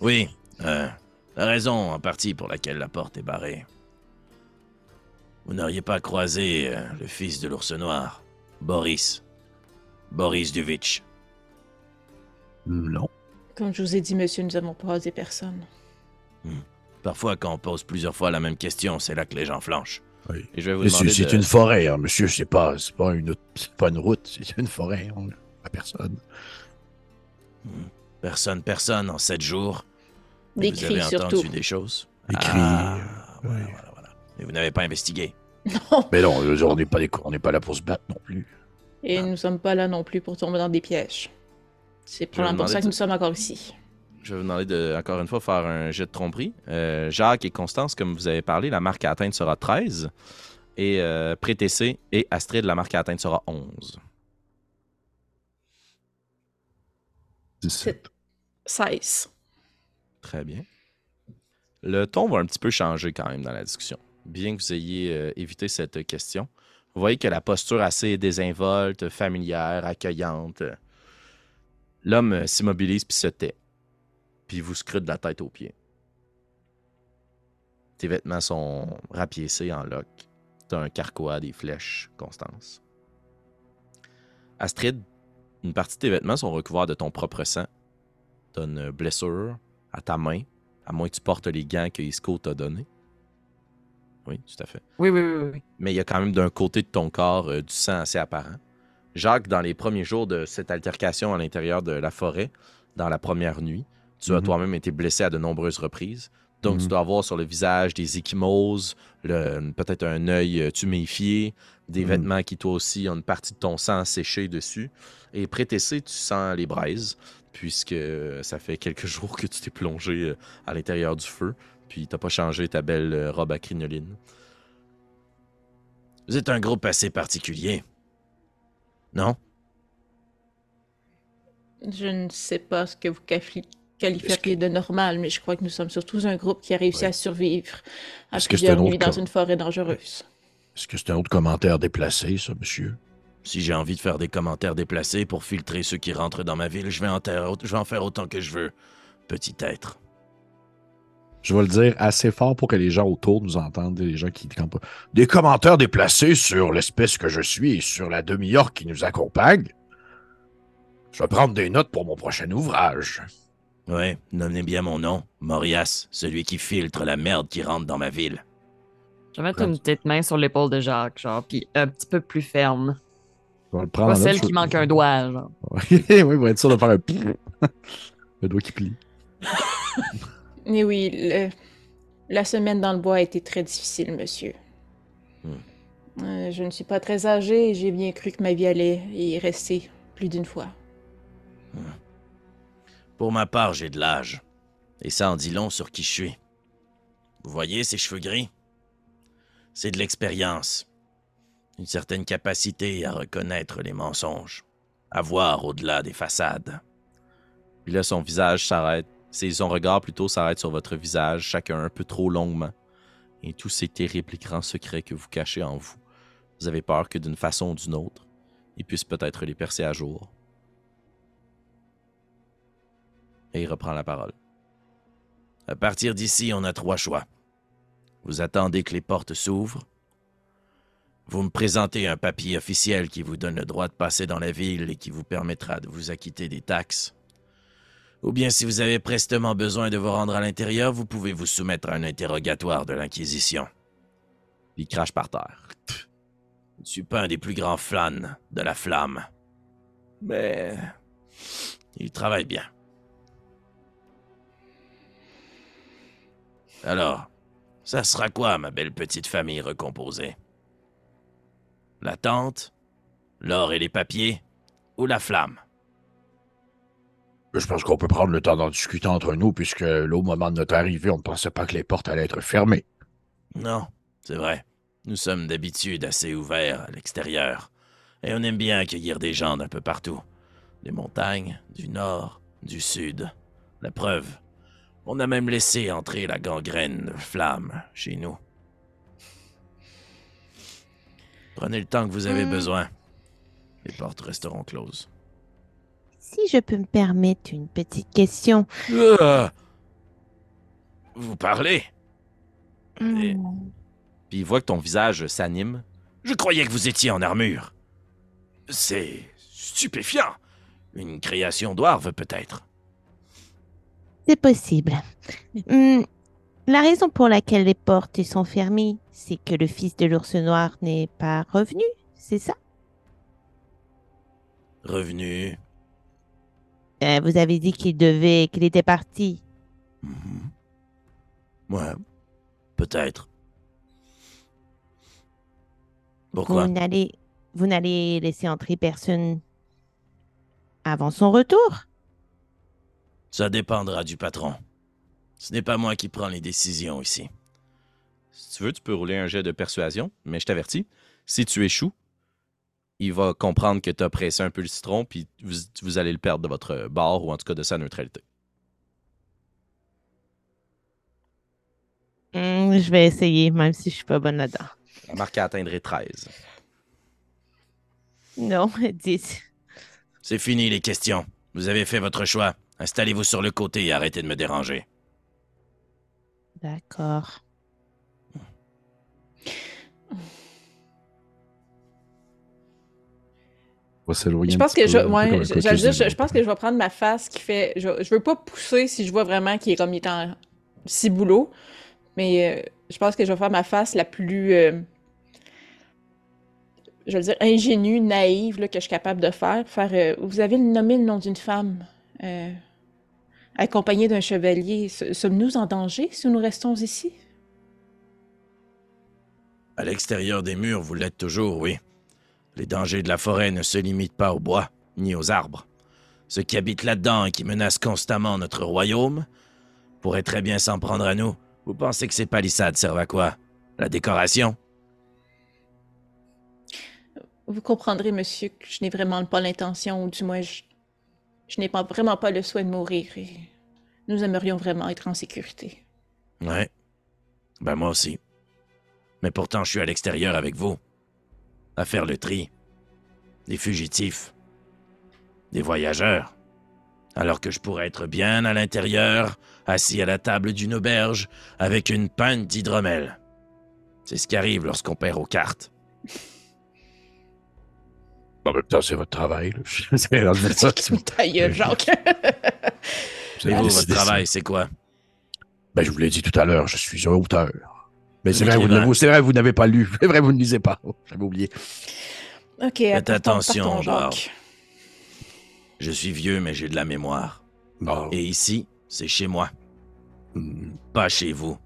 oui, euh, la raison en partie pour laquelle la porte est barrée. Vous n'auriez pas croisé euh, le fils de l'ours noir, Boris. Boris Duvitch. Non. Comme je vous ai dit, monsieur, nous avons croisé personne. Parfois, quand on pose plusieurs fois la même question, c'est là que les gens flanchent. Oui. Et je vais vous demander c'est de- une forêt, hein, monsieur, c'est pas, c'est pas une, c'est pas une route, c'est une forêt, on, pas personne. Personne, personne en sept jours. Des vous cris avez entendu surtout. des choses? Des cris, Ah, euh, voilà, voilà, voilà. Mais vous n'avez pas investigué? Non. Mais non, on n'est pas, des- on n'est pas là pour se battre non plus. Et nous sommes pas là non plus pour tomber dans des pièges. C'est probablement pour ça que de- nous sommes encore ici. Je vais vous demander de, encore une fois, faire un jet de tromperie. Euh, Jacques et Constance, comme vous avez parlé, la marque à atteindre sera 13. Et euh, Prétessé et Astrid, la marque à atteindre sera 11. 17. 16. Très bien. Le ton va un petit peu changer quand même dans la discussion. Bien que vous ayez euh, évité cette question. Vous voyez que la posture assez désinvolte, familière, accueillante. euh, L'homme euh, s'immobilise puis se tait. Puis vous scrute de la tête aux pieds. Tes vêtements sont rapiécés en loques. T'as un carquois, des flèches, Constance. Astrid, une partie de tes vêtements sont recouverts de ton propre sang. T'as une blessure à ta main, à moins que tu portes les gants que Isco t'a donnés. Oui, tout à fait. Oui, oui, oui, oui. Mais il y a quand même d'un côté de ton corps euh, du sang assez apparent. Jacques, dans les premiers jours de cette altercation à l'intérieur de la forêt, dans la première nuit, tu as Mhm. toi-même été blessé à de nombreuses reprises. Donc, tu Mhm. dois avoir sur le visage des échymoses, peut-être un œil euh, tuméfié, des Mhm. vêtements qui, toi aussi, ont une partie de ton sang séché dessus. Et prétessé, tu sens les braises, puisque euh, ça fait quelques jours que tu t'es plongé euh, à l'intérieur du feu, puis t'as pas changé ta belle euh, robe à crinoline. Vous êtes un groupe assez particulier. Non? Je ne sais pas ce que vous quali- qualifieriez de normal, mais je crois que nous sommes surtout un groupe qui a réussi Ouais. à survivre à Est-ce que plusieurs un nuits dans une forêt dangereuse. Est-ce que c'est un autre commentaire déplacé, ça, monsieur? Si j'ai envie de faire des commentaires déplacés pour filtrer ceux qui rentrent dans ma ville, je vais en, taire- je vais en faire autant que je veux. Petit être. Je vais le dire assez fort pour que les gens autour nous entendent, les gens qui campent pas. Des commentaires déplacés sur l'espèce que je suis et sur la demi-orque qui nous accompagne. Je vais prendre des notes pour mon prochain ouvrage. Ouais, nommez bien mon nom. Morias, celui qui filtre la merde qui rentre dans ma ville. Je vais mettre une petite main sur l'épaule de Jacques, genre, puis un petit peu plus ferme. Je vais le prendre Pas celle qui manque un doigt, genre. oui, pour être sûr de faire un le doigt qui plie. Mais oui, le- la semaine dans le bois a été très difficile, monsieur. Hmm. Euh, je ne suis pas très âgé et j'ai bien cru que ma vie allait y rester plus d'une fois. Pour ma part, j'ai de l'âge. Et ça en dit long sur qui je suis. Vous voyez ces cheveux gris? c'est de l'expérience. Une certaine capacité à reconnaître les mensonges, à voir au-delà des façades. Puis là, son visage s'arrête. Son regard plutôt s'arrête sur votre visage, chacun un peu trop longuement. Et tous ces terribles grands secrets que vous cachez en vous. Vous avez peur que d'une façon ou d'une autre, ils puissent peut-être les percer à jour. Et il reprend la parole. À partir d'ici, on a trois choix. Vous attendez que les portes s'ouvrent. Vous me présentez un papier officiel qui vous donne le droit de passer dans la ville et qui vous permettra de vous acquitter des taxes. Ou bien si vous avez prestement besoin de vous rendre à l'intérieur, vous pouvez vous soumettre à un interrogatoire de l'Inquisition. Il crache par terre. Je ne suis pas un des plus grands flânes de la flamme. Mais... Il travaille bien. Alors, ça sera quoi, ma belle petite famille recomposée? La tente L'or et les papiers Ou la flamme? Je pense qu'on peut prendre le temps d'en discuter entre nous, puisque là, au moment de notre arrivée, on ne pensait pas que les portes allaient être fermées. Non, c'est vrai. Nous sommes d'habitude assez ouverts à l'extérieur, et on aime bien accueillir des gens d'un peu partout. Des montagnes, du nord, du sud. La preuve, on a même laissé entrer la gangrène de flamme chez nous. Prenez le temps que vous avez Hmm. besoin. Les portes resteront closes. Si je peux me permettre une petite question. Ah! Vous parlez Et- Hmm. Puis il voit que ton visage s'anime. Je croyais que vous étiez en armure. C'est stupéfiant. Une création d'Oarve, peut-être. C'est possible. Hmm, La raison pour laquelle les portes sont fermées, c'est que le fils de l'ours noir n'est pas revenu, c'est ça? Revenu. Euh, Vous avez dit qu'il devait, qu'il était parti. Mhm. Ouais, peut-être. Pourquoi? Vous n'allez, vous n'allez laisser entrer personne avant son retour? Ça dépendra du patron. Ce n'est pas moi qui prends les décisions ici. Si tu veux, tu peux rouler un jet de persuasion, mais je t'avertis, si tu échoues, il va comprendre que tu as pressé un peu le citron, puis vous, vous allez le perdre de votre bord ou en tout cas de sa neutralité. Hmm, Je vais essayer, même si je suis pas bonne là-dedans. La marque atteindrait 13. Non, 10. C'est fini les questions. Vous avez fait votre choix. Installez-vous sur le côté et arrêtez de me déranger. D'accord. On va s'éloigner Je pense que je, ouais, je, pense que je vais prendre ma face qui fait. Je, je veux pas pousser si je vois vraiment qu'il est comme il est en ciboulot, mais euh, je pense que je vais faire ma face la plus, euh, je veux dire, ingénue, naïve là, que je suis capable de faire. Faire. euh, vous avez nommé le nom d'une femme, accompagnée d'un chevalier. Sommes-nous en danger si nous restons ici? À l'extérieur des murs, vous l'êtes toujours, oui. Les dangers de la forêt ne se limitent pas au bois, ni aux arbres. Ceux qui habitent là-dedans et qui menacent constamment notre royaume pourraient très bien s'en prendre à nous. Vous pensez que ces palissades servent à quoi? La décoration? Vous comprendrez, monsieur, que je n'ai vraiment pas l'intention, ou du moins, je, je n'ai pas vraiment pas le souhait de mourir. Et nous aimerions vraiment être en sécurité. Ouais. Ben moi aussi. Mais pourtant, je suis à l'extérieur avec vous. À faire le tri. Des fugitifs. Des voyageurs. Alors que je pourrais être bien à l'intérieur, assis à la table d'une auberge, avec une pinte d'hydromel. C'est ce qui arrive lorsqu'on perd aux cartes. En même temps, c'est votre travail. C'est. Ta gueule, Jacques. Avez vous, décidé votre travail, c'est quoi? Ben, je vous l'ai dit tout à l'heure, je suis un auteur. Mais c'est vrai, vous écrivain. n'avez- c'est vrai, vous n'avez pas lu. C'est vrai, vous ne lisez pas. J'avais oublié. ok, Faites attention. Jacques. Je suis vieux, mais j'ai de la mémoire. Et ici, c'est chez moi, Hmm, pas chez vous.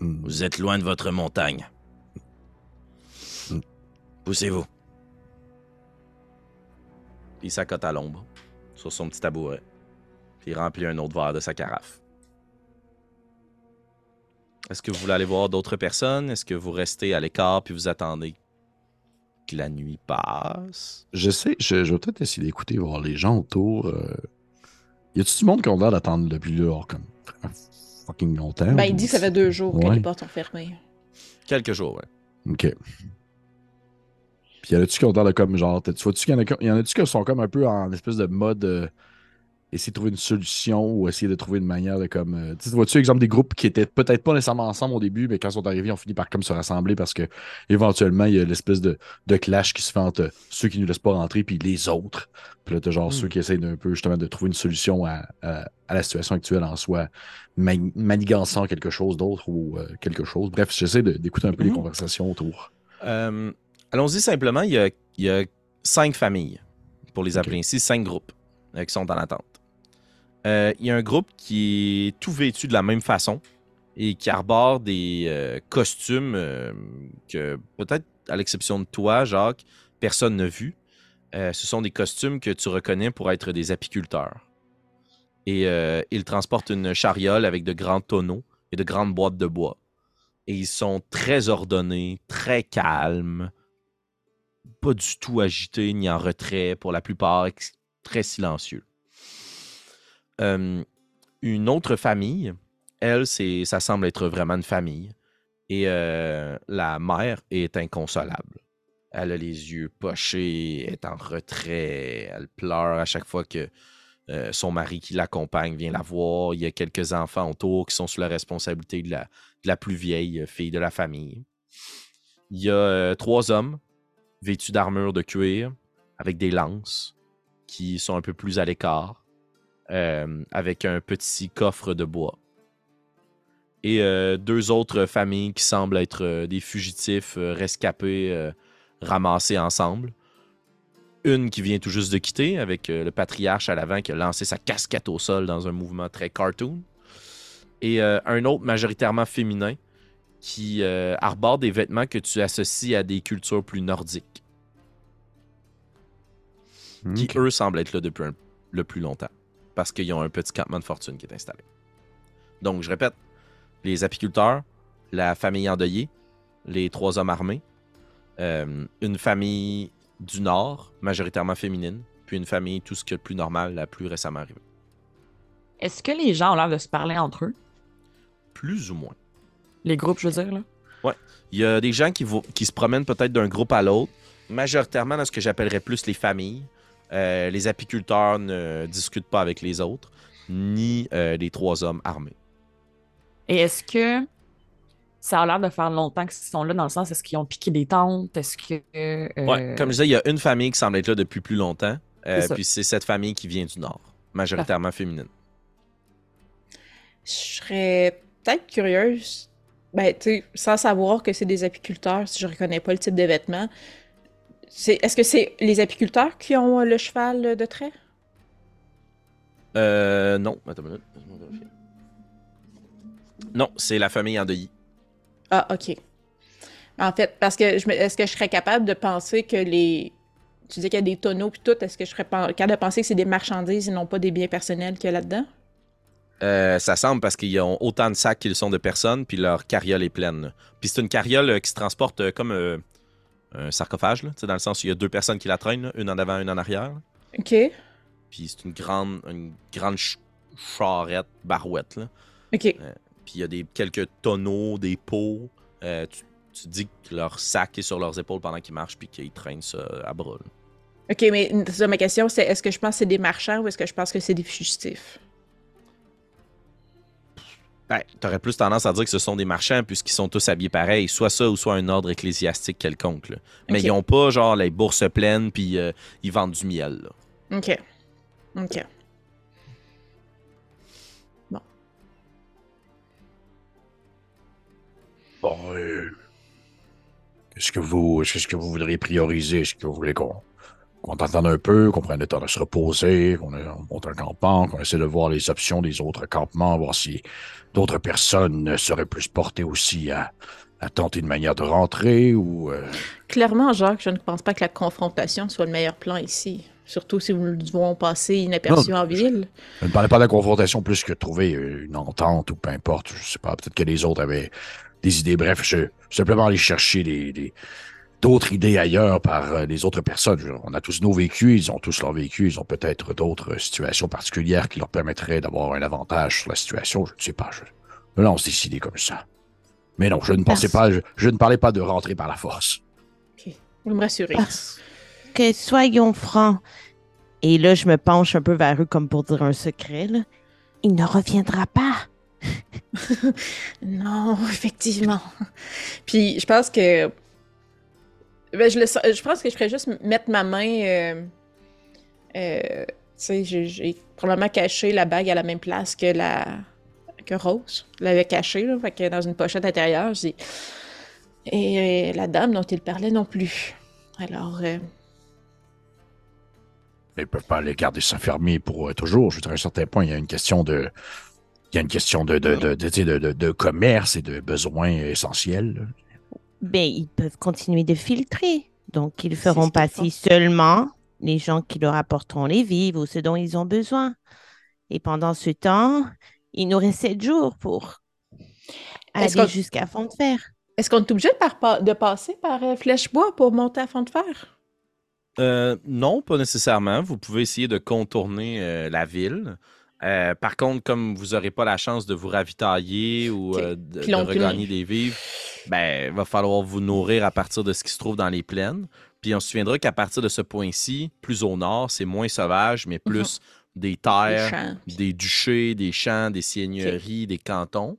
hmm. Vous êtes loin de votre montagne. Hmm. Poussez-vous. Puis il s'accote à l'ombre, sur son petit tabouret. Puis il remplit un autre verre de sa carafe. Est-ce que vous voulez aller voir d'autres personnes? Est-ce que vous restez à l'écart puis vous attendez que la nuit passe? J'essaie, je, je vais peut-être essayer d'écouter, voir les gens autour. euh. Y a-tu du monde qui ont l'air d'attendre depuis dehors comme fucking longtemps? Ben, ou- il dit que ça fait deux jours que les portes sont fermées. Quelques jours, ouais. Ok. Puis y en a-tu qui ont l'air de comme genre. Tu vois-tu qu'il y en a-tu qui sont comme un peu en espèce de mode. euh, essayer de trouver une solution ou essayer de trouver une manière de comme. euh, tu vois-tu, exemple, des groupes qui étaient peut-être pas nécessairement ensemble au début, mais quand ils sont arrivés, ils ont fini par comme se rassembler parce que éventuellement, il y a l'espèce de, de clash qui se fait entre ceux qui ne laissent pas rentrer puis les autres. Puis là, t'as genre Hmm. ceux qui essayent d'un peu justement de trouver une solution à, à- à la situation actuelle en soi, mani- manigançant quelque chose d'autre ou euh, quelque chose. Bref, j'essaie d'écouter un peu les Mhm. conversations autour. Allons-y simplement, il y, a, il y a cinq familles, pour les appeler ainsi, cinq groupes euh, qui sont en attente. Euh, il y a un groupe qui est tout vêtu de la même façon et qui arbore des euh, costumes que peut-être, à l'exception de toi, Jacques, personne n'a vu. Ce sont des costumes que tu reconnais pour être des apiculteurs. Et ils transportent une chariole avec de grands tonneaux et de grandes boîtes de bois. Et ils sont très ordonnés, très calmes, pas du tout agités ni en retrait pour la plupart, très silencieux. Une autre famille, elle, ça semble être vraiment une famille. Et euh, la mère est inconsolable. Elle a les yeux pochés, est en retrait, elle pleure à chaque fois que euh, son mari qui l'accompagne vient la voir. Il y a quelques enfants autour qui sont sous la responsabilité de la, plus vieille fille de la famille. Il y a euh, trois hommes vêtus d'armure de cuir avec des lances qui sont un peu plus à l'écart, euh, avec un petit coffre de bois. Et euh, deux autres familles qui semblent être euh, des fugitifs rescapés ramassés ensemble. Une qui vient tout juste de quitter avec le patriarche à l'avant qui a lancé sa casquette au sol dans un mouvement très cartoon. Et un autre majoritairement féminin qui euh, arbore des vêtements que tu associes à des cultures plus nordiques, qui eux semblent être là depuis un- le plus longtemps, parce qu'ils ont un petit campement de fortune qui est installé. Donc, je répète, les apiculteurs, la famille endeuillée, les trois hommes armés, euh, une famille du Nord, majoritairement féminine, puis une famille, tout ce qui est le plus normal, la plus récemment arrivée. Est-ce que les gens ont l'air de se parler entre eux? Plus ou moins. Les groupes, je veux dire, là? Il y a des gens qui, vo- qui se promènent peut-être d'un groupe à l'autre, majoritairement dans ce que j'appellerais plus les familles. Euh, les apiculteurs ne discutent pas avec les autres, ni euh, les trois hommes armés. Et est-ce que ça a l'air de faire longtemps qu'ils sont là, dans le sens, est-ce qu'ils ont piqué des tentes? Est-ce que. euh, Ouais, comme je disais, il y a une famille qui semble être là depuis plus longtemps, euh, puis c'est cette famille qui vient du Nord, majoritairement féminine. Je serais peut-être curieuse, ben, tu sais, sans savoir que c'est des apiculteurs, si je reconnais pas le type de vêtements. C'est, est-ce que c'est les apiculteurs qui ont euh, le cheval de trait? Euh, non, attends une minute. vérifier. Non, c'est la famille endeuillée. Ah, ok. En fait, parce que je me- est-ce que je serais capable de penser que les. Tu dis qu'il y a des tonneaux puis tout, est-ce que je serais capable de penser que c'est des marchandises et non pas des biens personnels qu'il y a là-dedans? Euh, ça semble parce qu'ils ont autant de sacs qu'ils sont de personnes, puis leur carriole est pleine. Puis c'est une carriole euh, qui se transporte euh, comme euh, un sarcophage, là, dans le sens où il y a deux personnes qui la traînent, là, une en avant, une en arrière. là. Ok. Puis c'est une grande, une grande ch- charrette, barouette. Là. Ok. Puis il y a des, quelques tonneaux, des pots. Tu, tu dis que leur sac est sur leurs épaules pendant qu'ils marchent, puis qu'ils traînent ça à bras. Ok, mais ça, ma question, c'est est-ce que je pense que c'est des marchands ou est-ce que je pense que c'est des fugitifs? Ben, t'aurais plus tendance à dire que ce sont des marchands puisqu'ils sont tous habillés pareil, soit ça ou soit un ordre ecclésiastique quelconque. là. Mais ils ont pas genre les bourses pleines puis euh, ils vendent du miel. là. Ok. Ok. Bon, euh, est-ce que vous, est-ce que vous voudriez prioriser? Est-ce que vous voulez qu'on qu'on t'entende un peu, qu'on prenne le temps de se reposer, qu'on on monte un campement, qu'on essaie de voir les options des autres campements, voir si d'autres personnes seraient plus portées aussi à, à tenter une manière de rentrer ou... euh, Clairement, Jacques, je ne pense pas que la confrontation soit le meilleur plan ici. Surtout si nous devons passer inaperçu Non, en ville. Je ne parlais pas de la confrontation plus que de trouver une entente ou peu importe. Je sais pas, peut-être que les autres avaient des idées. Bref, je simplement aller chercher des, des- d'autres idées ailleurs par euh, les autres personnes. On a tous nos vécus, ils ont tous leur vécu, ils ont peut-être d'autres euh, situations particulières qui leur permettraient d'avoir un avantage sur la situation. Je ne sais pas. Je me lance des idées comme ça. Mais non, je ne pensais Merci. pas, je, je ne parlais pas de rentrer par la force. Vous me rassurez. Parce que soyons francs. Et là, je me penche un peu vers eux comme pour dire un secret. Là. Il ne reviendra pas. Non, effectivement. Puis je pense que. Ben, je, pense que je ferais juste mettre ma main. euh, euh, j'ai- probablement caché la bague à la même place que la. que Rose l'avait cachée, là, que dans une pochette intérieure. Et euh, la dame dont il parlait non plus. Alors, euh, Ils ne peuvent pas les garder ça pour toujours. Je veux dire, à un certain point, il y a une question de. Il y a une question de, de- de- de commerce et de besoins essentiels. Ben, ils peuvent continuer de filtrer. Donc, ils feront passer seulement les gens qui leur apporteront les vivres ou ce dont ils ont besoin. Et pendant ce temps, il nous reste sept jours pour Est-ce aller jusqu'à Fond de Fer. est-ce qu'on est obligé de, par- par- de passer par euh, Flèche-Bois pour monter à Fond de Fer? Euh, non, pas nécessairement. Vous pouvez essayer de contourner euh, la ville. Euh, par contre, comme vous n'aurez pas la chance de vous ravitailler ou euh, de, regagner des vivres, ben, il va falloir vous nourrir à partir de ce qui se trouve dans les plaines. Puis on se souviendra qu'à partir de ce point-ci, plus au nord, c'est moins sauvage, mais plus des Les terres, champs. des duchés, des champs, des seigneuries, des cantons.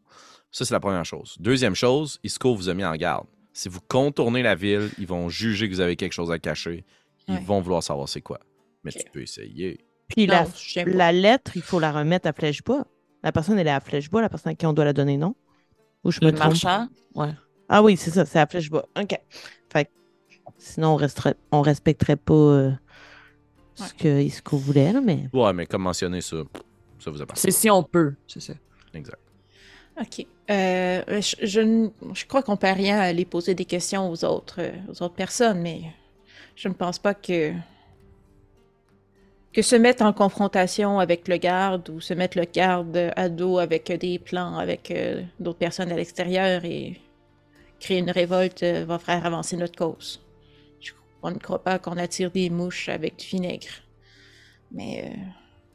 Ça, c'est la première chose. Deuxième chose, Isco vous a mis en garde. Si vous contournez la ville, ils vont juger que vous avez quelque chose à cacher. Ils Ouais. vont vouloir savoir c'est quoi. Mais tu peux essayer. Puis la, Non, lettre, il faut la remettre à Flèche-Bois. La personne, elle est à Flèche-Bois, la personne à qui on doit la donner, non? Ou je me Le trompe? marchand, ouais. Ah oui, c'est ça, c'est à Flèche-Bois. OK. Fait que sinon, on, resterait, on respecterait pas euh, ce que Isco voulait, là, mais... Ouais, mais comme mentionné, ça, ça vous appartient. C'est si on peut, c'est ça. Exact. OK. Euh, je, je je crois qu'on peut rien aller poser des questions aux autres, euh, aux autres personnes, mais je ne pense pas que que se mettre en confrontation avec le garde ou se mettre le garde à dos avec des plans avec euh, d'autres personnes à l'extérieur et créer une révolte euh, va faire avancer notre cause. On ne croit pas qu'on attire des mouches avec du vinaigre. Mais euh,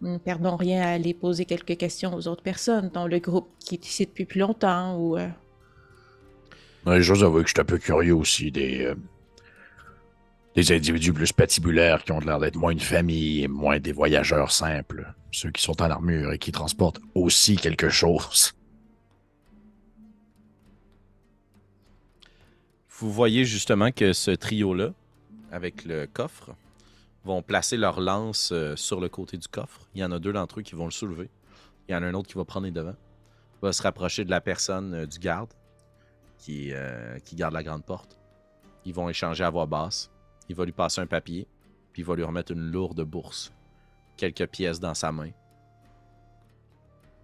nous ne perdons rien à aller poser quelques questions aux autres personnes, dont le groupe qui est ici depuis plus longtemps ou. Ouais, J'ose avouer que je suis un peu curieux aussi des, des individus plus patibulaires qui ont l'air d'être moins une famille et moins des voyageurs simples. Ceux qui sont en armure et qui transportent aussi quelque chose. Vous voyez justement que ce trio-là, avec le coffre, vont placer leur lance euh, sur le côté du coffre. Il y en a deux d'entre eux qui vont le soulever. Il y en a un autre qui va prendre les devants. Va se rapprocher de la personne euh, du garde qui, euh, qui garde la grande porte. Ils vont échanger à voix basse. Il va lui passer un papier, puis il va lui remettre une lourde bourse. Quelques pièces dans sa main.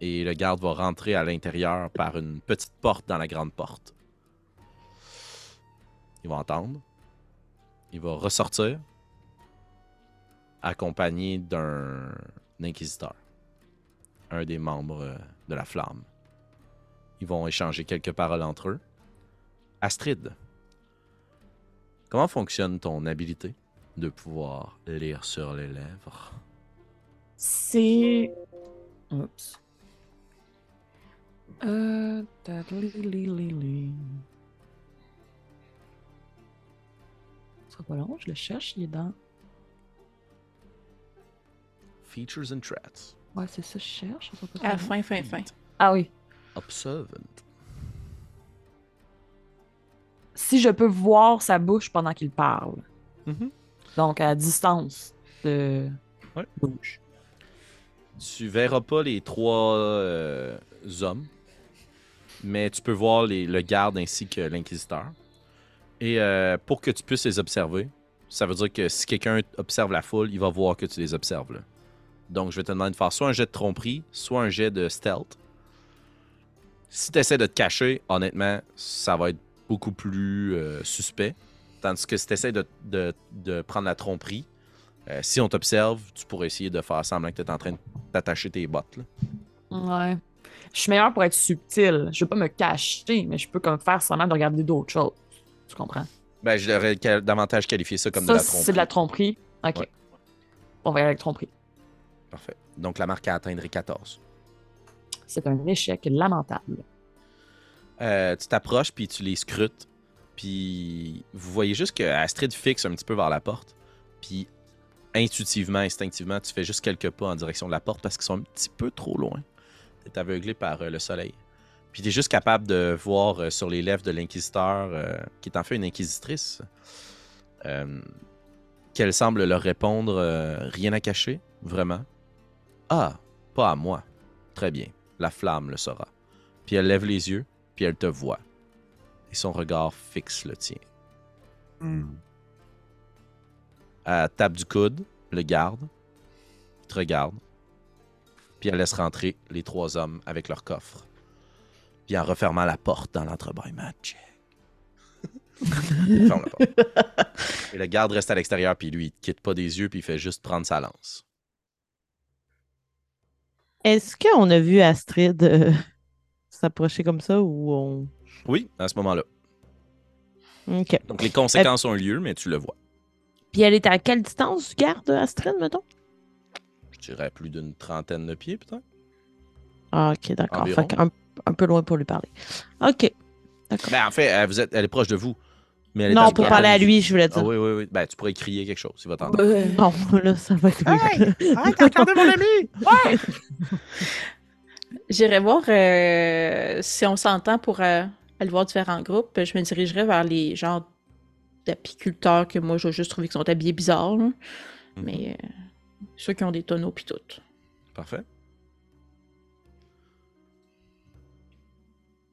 Et le garde va rentrer à l'intérieur par une petite porte dans la grande porte. Il va entendre. Il va ressortir accompagné d'un inquisiteur, un des membres euh, de la flamme. Ils vont échanger quelques paroles entre eux. Astrid, comment fonctionne ton habilité de pouvoir lire sur les lèvres? C'est. Oups. Euh. Ce sera pas long, je le cherche, il est dans. Features and traits. Ouais, c'est ça, je cherche. pas à long. fin, fin, fin. Ah oui. Observant. Si je peux voir sa bouche pendant qu'il parle. Mhm. Donc à distance de Ouais. bouche. Tu verras pas les trois euh, hommes, mais tu peux voir les- le garde ainsi que l'inquisiteur. Et euh, pour que tu puisses les observer, ça veut dire que si quelqu'un observe la foule, il va voir que tu les observes. là. Donc, je vais te demander de faire soit un jet de tromperie, soit un jet de stealth. Si tu essaies de te cacher, honnêtement, ça va être beaucoup plus euh, suspect. Tandis que si tu essaies de, de- de prendre la tromperie, Euh, si on t'observe, tu pourrais essayer de faire semblant que tu es en train de t'attacher tes bottes. là. Ouais. Je suis meilleure pour être subtil. Je veux pas me cacher, mais je peux comme faire semblant de regarder d'autres choses. Tu comprends? Ben, je devrais davantage qualifier ça comme ça, de la tromperie. c'est de la tromperie? Ok. Ouais. On va y aller avec tromperie. Parfait. Donc la marque à atteindre est 14. C'est un échec lamentable. Euh, tu t'approches, puis tu les scrutes. Puis vous voyez juste que Astrid fixe un petit peu vers la porte. Puis intuitivement, instinctivement, tu fais juste quelques pas en direction de la porte parce qu'ils sont un petit peu trop loin. Tu es aveuglé par euh, le soleil. Puis tu es juste capable de voir euh, sur les lèvres de l'inquisiteur, qui est en fait une inquisitrice, qu'elle semble leur répondre rien à cacher, vraiment. Ah, pas à moi. Très bien, la flamme le saura. Puis elle lève les yeux, puis elle te voit. Et son regard fixe le tien. Elle tape du coude, le garde, te regarde, puis elle laisse rentrer les trois hommes avec leur coffre. Puis en refermant la porte dans l'entrebâillement, Magic. Elle ferme la porte. Et le garde reste à l'extérieur, puis lui, il te quitte pas des yeux, puis il fait juste prendre sa lance. Est-ce qu'on a vu Astrid euh, s'approcher comme ça ou on. Oui, à ce moment-là. Ok. Donc les conséquences ont lieu, mais tu le vois. Puis elle est à quelle distance du garde, Astrid, mettons? Je dirais plus d'une trentaine de pieds, peut-être. Ah, ok, d'accord. Qu'un- un peu loin pour lui parler. Ok. D'accord. Ben, en fait, elle, vous êtes, elle est proche de vous. Mais elle est non, pour parler à lui, je voulais Ah dire. oui, oui, oui. Ben, tu pourrais crier quelque chose, il va t'entendre. Non, là, ça va être weird. regardez mon ami! J'irai voir euh, si on s'entend pour euh, aller voir différents groupes. Je me dirigerai vers les genres d'apiculteurs que moi, j'ai juste trouvé qu'ils sont habillés bizarres. là. Mhm. Mais euh, ceux qui ont des tonneaux pis tout. Parfait.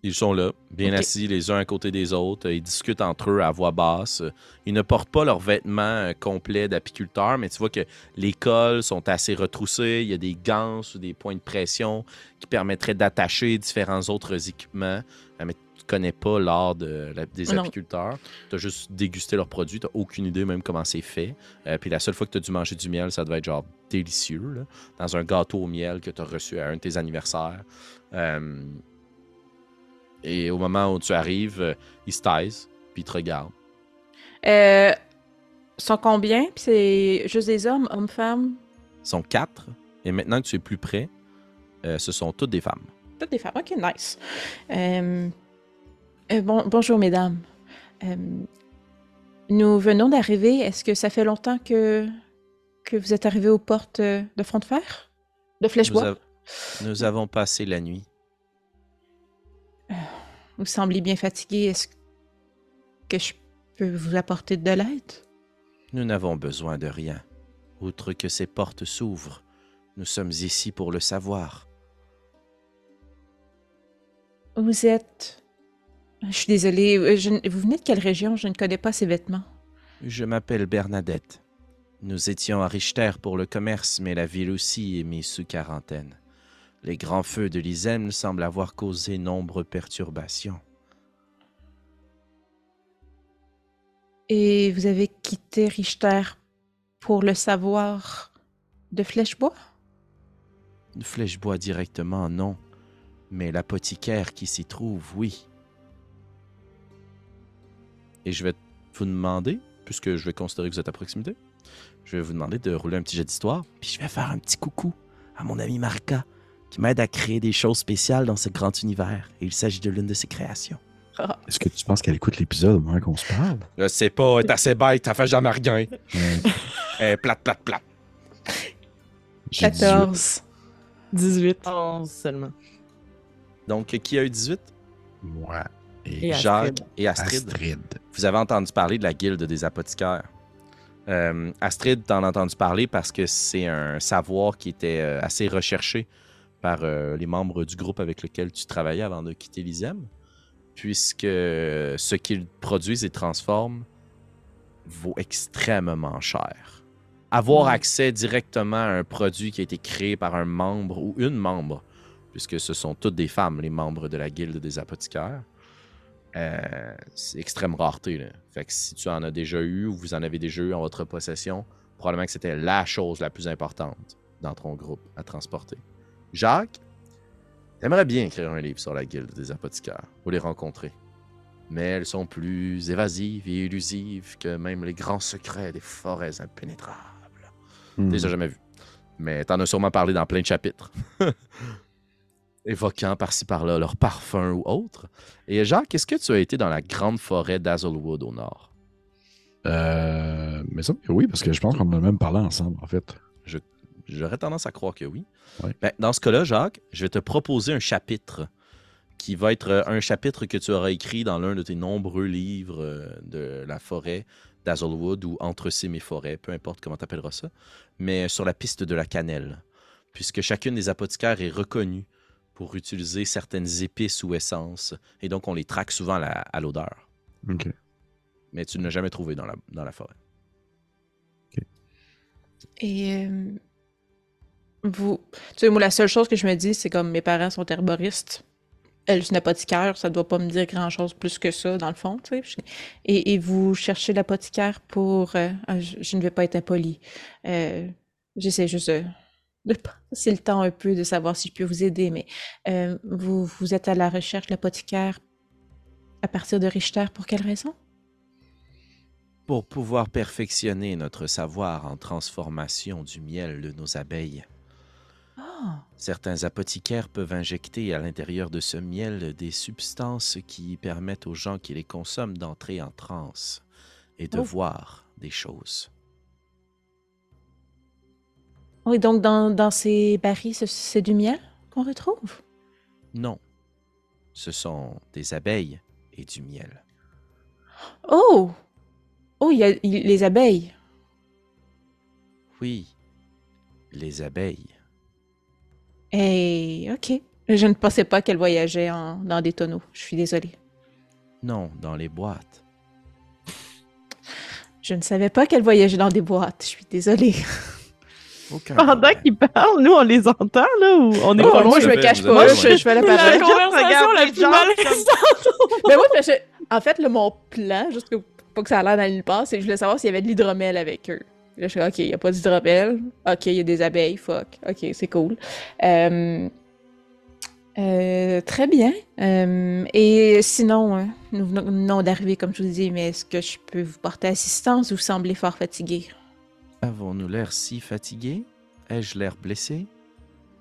Ils sont là, bien assis les uns à côté des autres. Ils discutent entre eux à voix basse. Ils ne portent pas leurs vêtements euh, complets d'apiculteurs, mais tu vois que les cols sont assez retroussés. Il y a des gants ou des points de pression qui permettraient d'attacher différents autres équipements. Euh, Mais tu connais pas l'art de la- des apiculteurs. Tu as juste dégusté leurs produits. Tu aucune idée même comment c'est fait. Euh, puis la seule fois que tu as dû manger du miel, ça devait être genre délicieux. là dans un gâteau au miel que tu as reçu à un de tes anniversaires. Euh, et au moment où tu arrives, euh, ils se taisent, puis ils te regardent. Euh, sont combien? Puis c'est juste des hommes, hommes-femmes? Ils sont quatre, et maintenant que tu es plus près, euh, ce sont toutes des femmes. Toutes des femmes. Ok, nice. Euh, euh, bon, bonjour, mesdames. Euh, nous venons d'arriver. Est-ce que ça fait longtemps que, que vous êtes arrivés aux portes de Front de Fer? De Nous, Flèche-Bois? av- nous avons passé la nuit. Vous semblez bien fatigué. Est-ce que je peux vous apporter de l'aide? Nous n'avons besoin de rien. Outre que ces portes s'ouvrent, nous sommes ici pour le savoir. Vous êtes... Je suis désolée. euh, je Vous venez de quelle région? Je ne connais pas ces vêtements. Je m'appelle Bernadette. Nous étions à Richter pour le commerce, mais la ville aussi est mise sous quarantaine. Les grands feux de l'Isem semblent avoir causé nombre perturbations. Et vous avez quitté Richter pour le savoir de Flèche-Bois? De Flèche-Bois directement, non. Mais l'apothicaire qui s'y trouve, oui. Et je vais vous demander, puisque je vais considérer que vous êtes à proximité, je vais vous demander de rouler un petit jet d'histoire, puis je vais faire un petit coucou à mon ami Marca, qui m'aide à créer des choses spéciales dans ce grand univers. Et il s'agit de l'une de ses créations. Est-ce que tu penses qu'elle écoute l'épisode au moment qu'on se parle? Je sais pas, est assez bête, t'as fait jamais rien. Ouais. plate, plate, plate. J'ai 18. 14. 18. 11 seulement. Donc, qui a eu 18? Moi et, Et Jacques Astrid. et Astrid. Astrid. Vous avez entendu parler de la guilde des apothicaires. Euh, Astrid, t'en as entendu parler parce que c'est un savoir qui était euh, assez recherché par euh, les membres du groupe avec lequel tu travaillais avant de quitter l'ISEM, puisque ce qu'ils produisent et transforment vaut extrêmement cher. Avoir accès directement à un produit qui a été créé par un membre ou une membre, puisque ce sont toutes des femmes, les membres de la guilde des apothicaires, euh, c'est extrême rareté. Là. Fait que si tu en as déjà eu ou vous en avez déjà eu en votre possession, probablement que c'était la chose la plus importante dans ton groupe à transporter. Jacques, t'aimerais bien écrire un livre sur la guilde des apothicaires ou les rencontrer. Mais elles sont plus évasives et élusives que même les grands secrets des forêts impénétrables. Hmm. Déjà jamais vu? Mais t'en as sûrement parlé dans plein de chapitres. Évoquant par-ci par-là leur parfum ou autre. Et Jacques, est-ce que tu as été dans la grande forêt d'Hazelwood au nord? Euh, mais ça, oui, parce que je pense qu'on en a même parlé ensemble, en fait. J'aurais tendance à croire que oui. Ouais. Ben, dans ce cas-là, Jacques, je vais te proposer un chapitre qui va être euh, un chapitre que tu auras écrit dans l'un de tes nombreux livres euh, de la forêt d'Hazelwood ou Entre cimes et forêts, peu importe comment tu appelleras ça, mais sur la piste de la cannelle, puisque chacune des apothicaires est reconnue pour utiliser certaines épices ou essences, et donc on les traque souvent à la- à l'odeur. Ok. Mais tu ne l'as jamais trouvé dans la, dans la forêt. Et euh, vous, tu sais, moi, la seule chose que je me dis, c'est comme mes parents sont herboristes. Elle, c'est une apothicaire, ça doit pas me dire grand-chose plus que ça, dans le fond, tu sais. Et, et vous cherchez l'apothicaire pour... euh, ah, je, ne vais pas être impolie. Euh, J'essaie juste de, passer le temps un peu de savoir si je peux vous aider, mais euh, vous, vous êtes à la recherche de l'apothicaire à partir de Richter, pour quelle raison? Pour pouvoir perfectionner notre savoir en transformation du miel de nos abeilles, certains apothicaires peuvent injecter à l'intérieur de ce miel des substances qui permettent aux gens qui les consomment d'entrer en transe et de Oh. voir des choses. oui, donc dans, dans ces barils, ce- c'est du miel qu'on retrouve? Non, ce sont des abeilles et du miel. Oh! Oh, il y a les abeilles. Oui, les abeilles. Eh, ok. Je ne pensais pas qu'elle voyageait en- dans des tonneaux. Je suis désolée. Non, dans les boîtes. Je ne savais pas qu'elle voyageait dans des boîtes. Je suis désolée. Aucun Pendant qu'ils parlent, nous, on les entend, là, ou on est Oh, pas moi, je me cache pas. Je, je fais la La parole. conversation Regarde la plus malaisante. Mais moi, que- en fait, là, mon plan, juste que, pas que ça a l'air d'aller nulle part, c'est que je voulais savoir s'il y avait de l'hydromel avec eux. Là, je suis OK, il n'y a pas d'hydromel. OK, il y a des abeilles. Fuck. OK, c'est cool. Euh, euh, très bien. Euh, et sinon, hein, nous venons d'arriver, comme je vous dis, mais est-ce que je peux vous porter assistance? Vous semblez fort fatigué. Avons-nous l'air si fatigués Ai-je l'air blessé?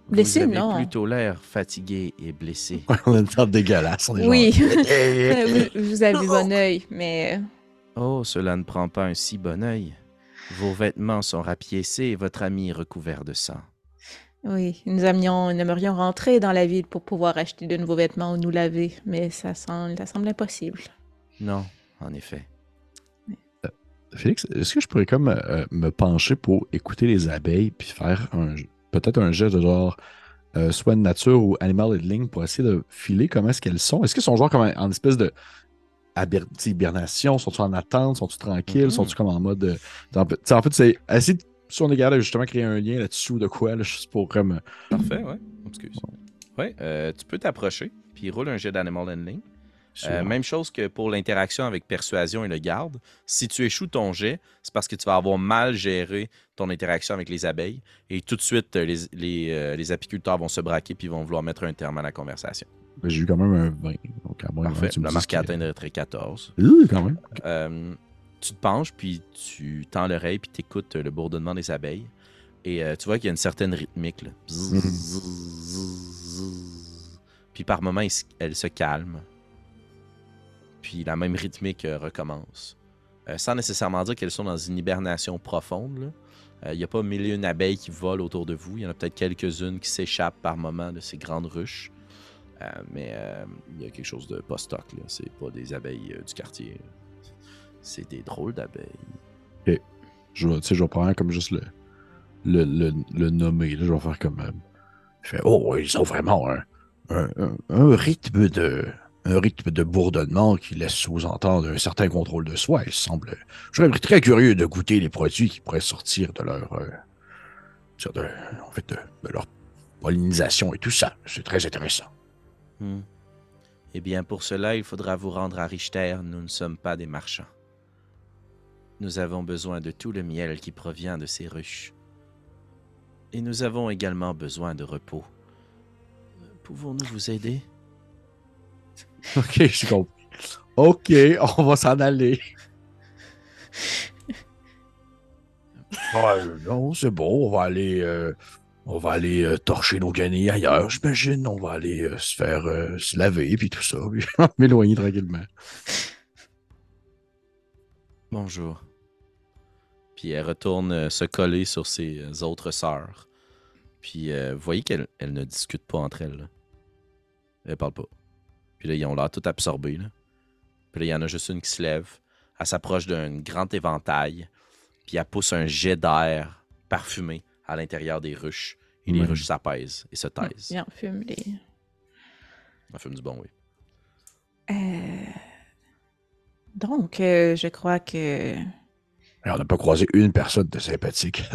Blessé, Vous avez non. plutôt l'air fatigué et blessé. on a une table dégueulasse. on est Oui. genre- vous, vous avez bon œil, mais... Oh, cela ne prend pas un si bon œil. Vos vêtements sont rapiécés et votre ami est recouvert de sang. Oui, nous aimions, nous aimerions rentrer dans la ville pour pouvoir acheter de nouveaux vêtements ou nous laver, mais ça semble, ça semble impossible. Non, en effet. Félix, est-ce que je pourrais comme euh, me pencher pour écouter les abeilles puis faire un peut-être un geste de genre euh, soit de nature ou animal handling pour essayer de filer comment est-ce qu'elles sont? Est-ce qu'elles sont genre comme en, en espèce de hibernation? Sont-ils en attente? Sont-ils tranquilles? Mhm. Sont-ils comme en mode. euh, en fait- c'est de, si on est capable justement créer un lien là-dessus ou de quoi, là, juste pour comme. Parfait, ouais. Excuse. Ouais, euh, tu peux t'approcher, puis roule un jet d'animal handling. Euh, même chose que pour l'interaction avec persuasion et le garde. Si tu échoues ton jet, c'est parce que tu vas avoir mal géré ton interaction avec les abeilles et tout de suite, euh, les, les, euh, les apiculteurs vont se braquer puis vont vouloir mettre un terme à la conversation. J'ai eu quand même un 20. Donc, à moins Parfait. tu me dises marque atteindrait 14. Oui, quand même. Euh, tu te penches, puis tu tends l'oreille, puis tu écoutes le bourdonnement des abeilles. Et euh, tu vois qu'il y a une certaine rythmique. là. Bzz, bzz, bzz. Puis par moments, elle se calme. Puis la même rythmique euh, recommence. Euh, sans nécessairement dire qu'elles sont dans une hibernation profonde. Il n'y a pas mille et une abeilles qui volent autour de vous. Il y en a peut-être quelques-unes qui s'échappent par moments de ces grandes ruches. Euh, mais euh, il y a quelque chose de pas stock. là. C'est pas des abeilles euh, du quartier. C'est des drôles d'abeilles. Je tu sais, je vais prendre comme juste le, le, le, le nommer. Là, je vais faire comme. euh, Je fais, oh, ils ont vraiment un, un, rythme de un rythme de bourdonnement qui laisse sous-entendre un certain contrôle de soi. Il semble. Je serais très curieux de goûter les produits qui pourraient sortir de leur. de leur pollinisation et tout ça. C'est très intéressant. Hmm. Eh bien, pour cela, il faudra vous rendre à Richter. Nous ne sommes pas des marchands. Nous avons besoin de tout le miel qui provient de ces ruches. Et nous avons également besoin de repos. Pouvons-nous vous aider? Ok, je comprends. Ok, on va s'en aller. Ouais, non, c'est bon, on va aller, euh, on va aller euh, torcher nos guenilles ailleurs, j'imagine. On va aller euh, se faire euh, se laver, puis tout ça, puis m'éloigner tranquillement. Bonjour. Puis elle retourne se coller sur ses autres sœurs. Puis vous voyez qu'elles elles ne discutent pas entre elles. Là. Elles parlent pas. Puis là, ils ont l'air tout absorbés. Là. Puis là, il y en a juste une qui se lève. Elle s'approche d'un grand éventail. Puis elle pousse un jet d'air parfumé à l'intérieur des ruches. Et les ruches s'apaisent et se taisent. En fume les. Elle fume du bon, oui. Euh, Donc, euh, je crois que. On n'a pas croisé une personne de sympathique.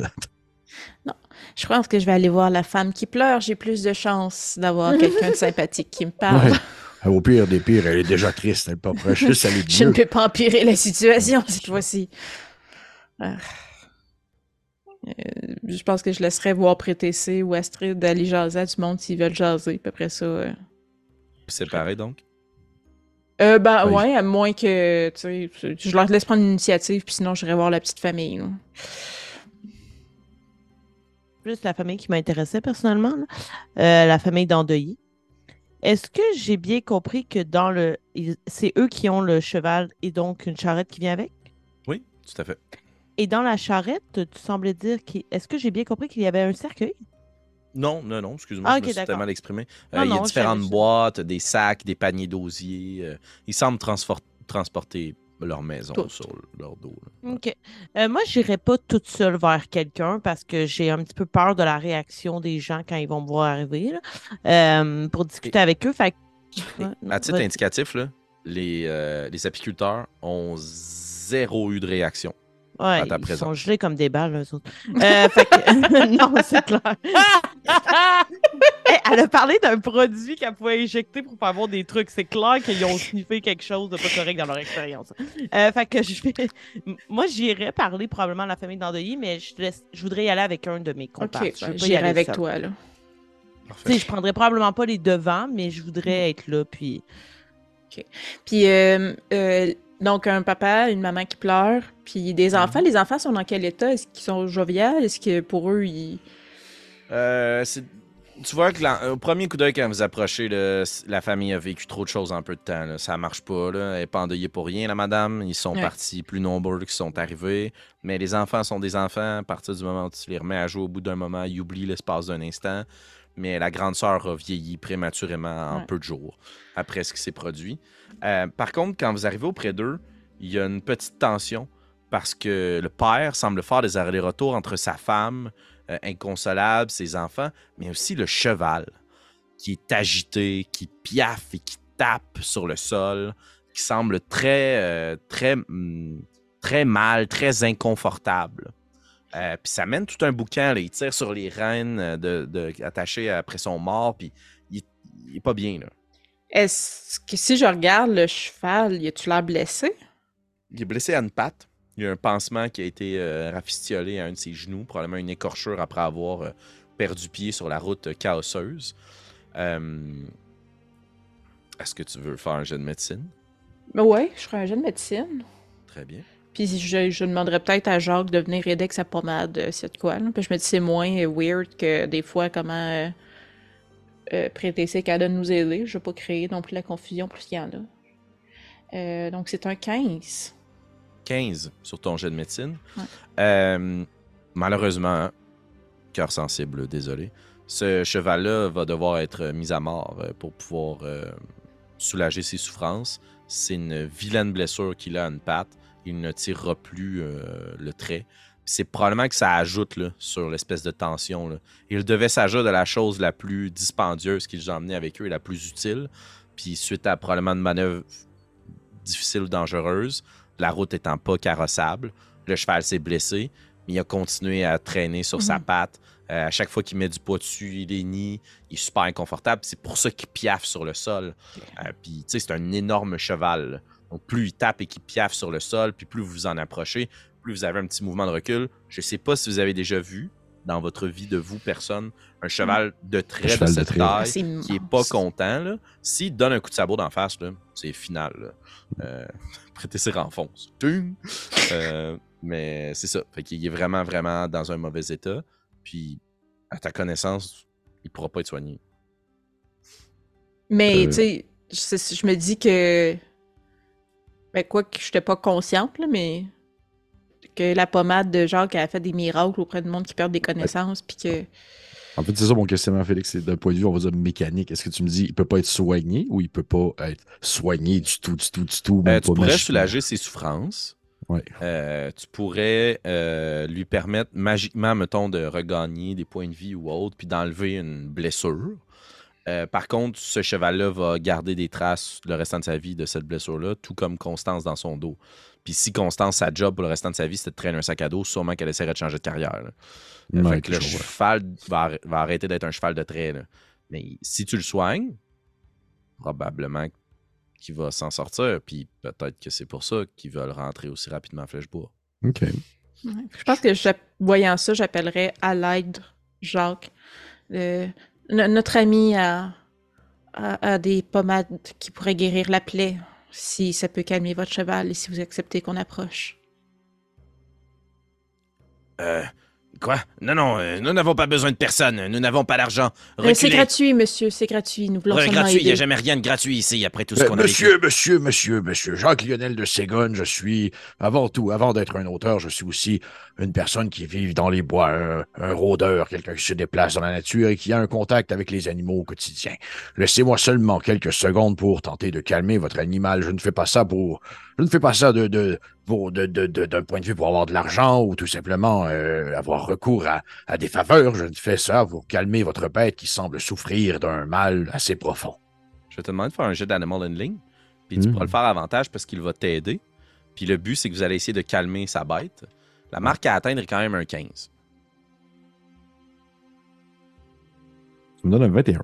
Je pense que je vais aller voir la femme qui pleure. J'ai plus de chances d'avoir quelqu'un de sympathique qui me parle. Ouais. Au pire des pires, elle est déjà triste, elle n'est pas juste aller Je ne peux pas empirer la situation cette fois-ci. Ah. Euh, je pense que je laisserai voir Prétécé ou Astrid aller jaser à du monde s'ils veulent jaser. Puis après ça. euh, Séparés, donc? Euh, ben Oui. ouais, à moins que, tu sais, je leur laisse prendre l'initiative, puis sinon j'irai voir la petite famille. là. Plus la famille qui m'intéressait personnellement, là. Euh, la famille d'endeuillés. Est-ce que j'ai bien compris que dans le. C'est eux qui ont le cheval et donc une charrette qui vient avec? Oui, tout à fait. Et dans la charrette, tu semblais dire qu'il. Est-ce que j'ai bien compris qu'il y avait un cercueil? Non, non, non, excuse-moi, Ah, je ok, me suis exprimé. Euh, Non, il y a non, différentes boîtes, des sacs, des paniers d'osier. euh, ils semblent transporter leur maison Tout. sur leur dos. là. OK. Euh, moi, j'irai pas toute seule vers quelqu'un parce que j'ai un petit peu peur de la réaction des gens quand ils vont me voir arriver là, euh, pour discuter avec eux. Fait Et Ouais, à titre indicatif, là, les, les apiculteurs ont zéro eu de réaction. Ouais, à ta ils présence. sont gelés comme des balles, eux autres. Euh, fait que... non, c'est clair. Hey, elle a parlé d'un produit qu'elle pouvait injecter pour faire voir des trucs. C'est clair qu'ils ont sniffé quelque chose de pas correct dans leur expérience. Euh, fait que je vais... Moi, j'irais parler probablement à la famille d'Andeuilly, mais je, te laisse... je voudrais y aller avec un de mes Ok, comparses. Je pas y j'irai aller avec toi, là. Tu sais, je prendrais probablement pas les devants, mais je voudrais être là, puis... Puis, euh, euh, donc, un papa, une maman qui pleure, puis des enfants. Les enfants sont dans quel état? Est-ce qu'ils sont joviales? Est-ce que pour eux, ils... Euh, c'est- tu vois que au premier coup d'œil, quand vous approchez, là, la famille a vécu trop de choses en peu de temps. là. Ça marche pas. Là. Elle n'est pas endeuillée pour rien, la madame. Ils sont Ouais. partis plus nombreux qui sont arrivés. Mais les enfants sont des enfants. À partir du moment où tu les remets à jouer au bout d'un moment, ils oublient l'espace d'un instant. Mais la grande sœur a vieilli prématurément en Ouais. peu de jours après ce qui s'est produit. Euh, par contre, quand vous arrivez auprès d'eux, il y a une petite tension parce que le père semble faire des allers-retours entre sa femme, euh, inconsolable, ses enfants, mais aussi le cheval qui est agité, qui piaffe et qui tape sur le sol, qui semble très, euh, très, hum, très mal, très inconfortable. Euh, puis ça mène tout un boucan, là. il tire sur les rênes euh, de, de- attachées après son mort, puis il, il est pas bien. Là. Est-ce que si je regarde le cheval, y a-tu l'air blessé? Il est blessé à une patte. Il y a un pansement qui a été euh, rafistiolé à un de ses genoux, probablement une écorchure après avoir euh, perdu pied sur la route chaosseuse. Est-ce que tu veux faire un jet de médecine? Ouais, je ferais un jet de médecine. Très bien. Puis je, je demanderais peut-être à Jacques de venir aider avec sa pommade, euh, c'est de quoi. Là. Puis je me dis c'est moins euh, weird que des fois comment euh, euh, prêter ses cadeaux de nous aider. Je veux pas créer non plus la confusion plus qu'il y en a. Euh, donc c'est un 15. 15 sur ton jet de médecine. Ouais. Malheureusement, hein, cœur sensible, désolé. Ce cheval-là va devoir être mis à mort pour pouvoir soulager ses souffrances. C'est une vilaine blessure qu'il a à une patte. Il ne tirera plus euh, le trait. C'est probablement que ça ajoute là, sur l'espèce de tension. là. Il devait s'agir de la chose la plus dispendieuse qu'ils ont emmenée avec eux et la plus utile. Puis suite à probablement une manœuvre difficile ou dangereuse, la route étant pas carrossable, le cheval s'est blessé, mais il a continué à traîner sur sa Mhm. patte. Euh, à chaque fois qu'il met du poids dessus, il est ni, il est super inconfortable. C'est pour ça qu'il piaffe sur le sol. Euh, puis, tu sais, c'est un énorme cheval. là. Donc, plus il tape et qu'il piaffe sur le sol, puis plus vous vous en approchez, plus vous avez un petit mouvement de recul. Je sais pas si vous avez déjà vu dans votre vie de vous, personne, un cheval de trait cheval de de cette. Ah, taille c'est qui est pas content. S'il donne un coup de sabot d'en face, c'est final. là. Euh, prêtez ses renfonces. Euh, mais c'est ça. Fait qu'il est vraiment, vraiment dans un mauvais état. Puis, à ta connaissance, il pourra pas être soigné. Mais, Euh. tu sais, je, je me dis que. Ben, quoi que je n'étais pas consciente, là, mais. Que la pommade de Jacques a fait des miracles auprès de monde qui perd des connaissances, puis que. En fait, c'est ça mon questionnement, Félix. C'est d'un point de vue, on va dire, mécanique. Est-ce que tu me dis, il peut pas être soigné ou il peut pas être soigné du tout, du tout, du tout? Euh, tu pourrais magiquement? soulager ses souffrances. Ouais. Euh, tu pourrais euh, lui permettre magiquement, mettons, de regagner des points de vie ou autre, puis d'enlever une blessure. Euh, par contre, ce cheval-là va garder des traces le restant de sa vie de cette blessure-là, tout comme Constance dans son dos. Puis si Constance, sa job pour le restant de sa vie, c'était de traîner un sac à dos, sûrement qu'elle essaierait de changer de carrière. là. Euh, Ouais, fait que le cheval va, arr- va arrêter d'être un cheval de trait. là. Mais si tu le soignes, probablement qu'il va s'en sortir. Puis peut-être que c'est pour ça qu'ils veulent rentrer aussi rapidement à Flèche-Bois. OK. Ouais. Je pense que, voyant ça, j'appellerais à l'aide Jacques. Notre ami a, des pommades qui pourraient guérir la plaie, si ça peut calmer votre cheval et si vous acceptez qu'on approche. Euh, quoi? Non, non, euh, nous n'avons pas besoin de personne. Nous n'avons pas d'argent. Euh, c'est gratuit, monsieur, c'est gratuit. Nous voulons Ouais, seulement gratuit. Il n'y a jamais rien de gratuit ici, après tout ce Euh, qu'on a vécu. monsieur, monsieur, monsieur, monsieur, Jacques-Lionel de Ségonne, je suis, avant tout, avant d'être un auteur, je suis aussi une personne qui vit dans les bois, un, un rôdeur, quelqu'un qui se déplace dans la nature et qui a un contact avec les animaux au quotidien. Laissez-moi seulement quelques secondes pour tenter de calmer votre animal. Je ne fais pas ça pour, je ne fais pas ça de, de, pour, de, de, de- d'un point de vue pour avoir de l'argent ou tout simplement euh, avoir recours à, à des faveurs. Je ne fais ça pour calmer votre bête qui semble souffrir d'un mal assez profond. Je vais te demander de faire un jet d'animal handling. Puis tu Mm. pourras le faire à avantage parce qu'il va t'aider. Puis le but, c'est que vous allez essayer de calmer sa bête. La marque à atteindre est quand même un 15. Tu me donnes un 21.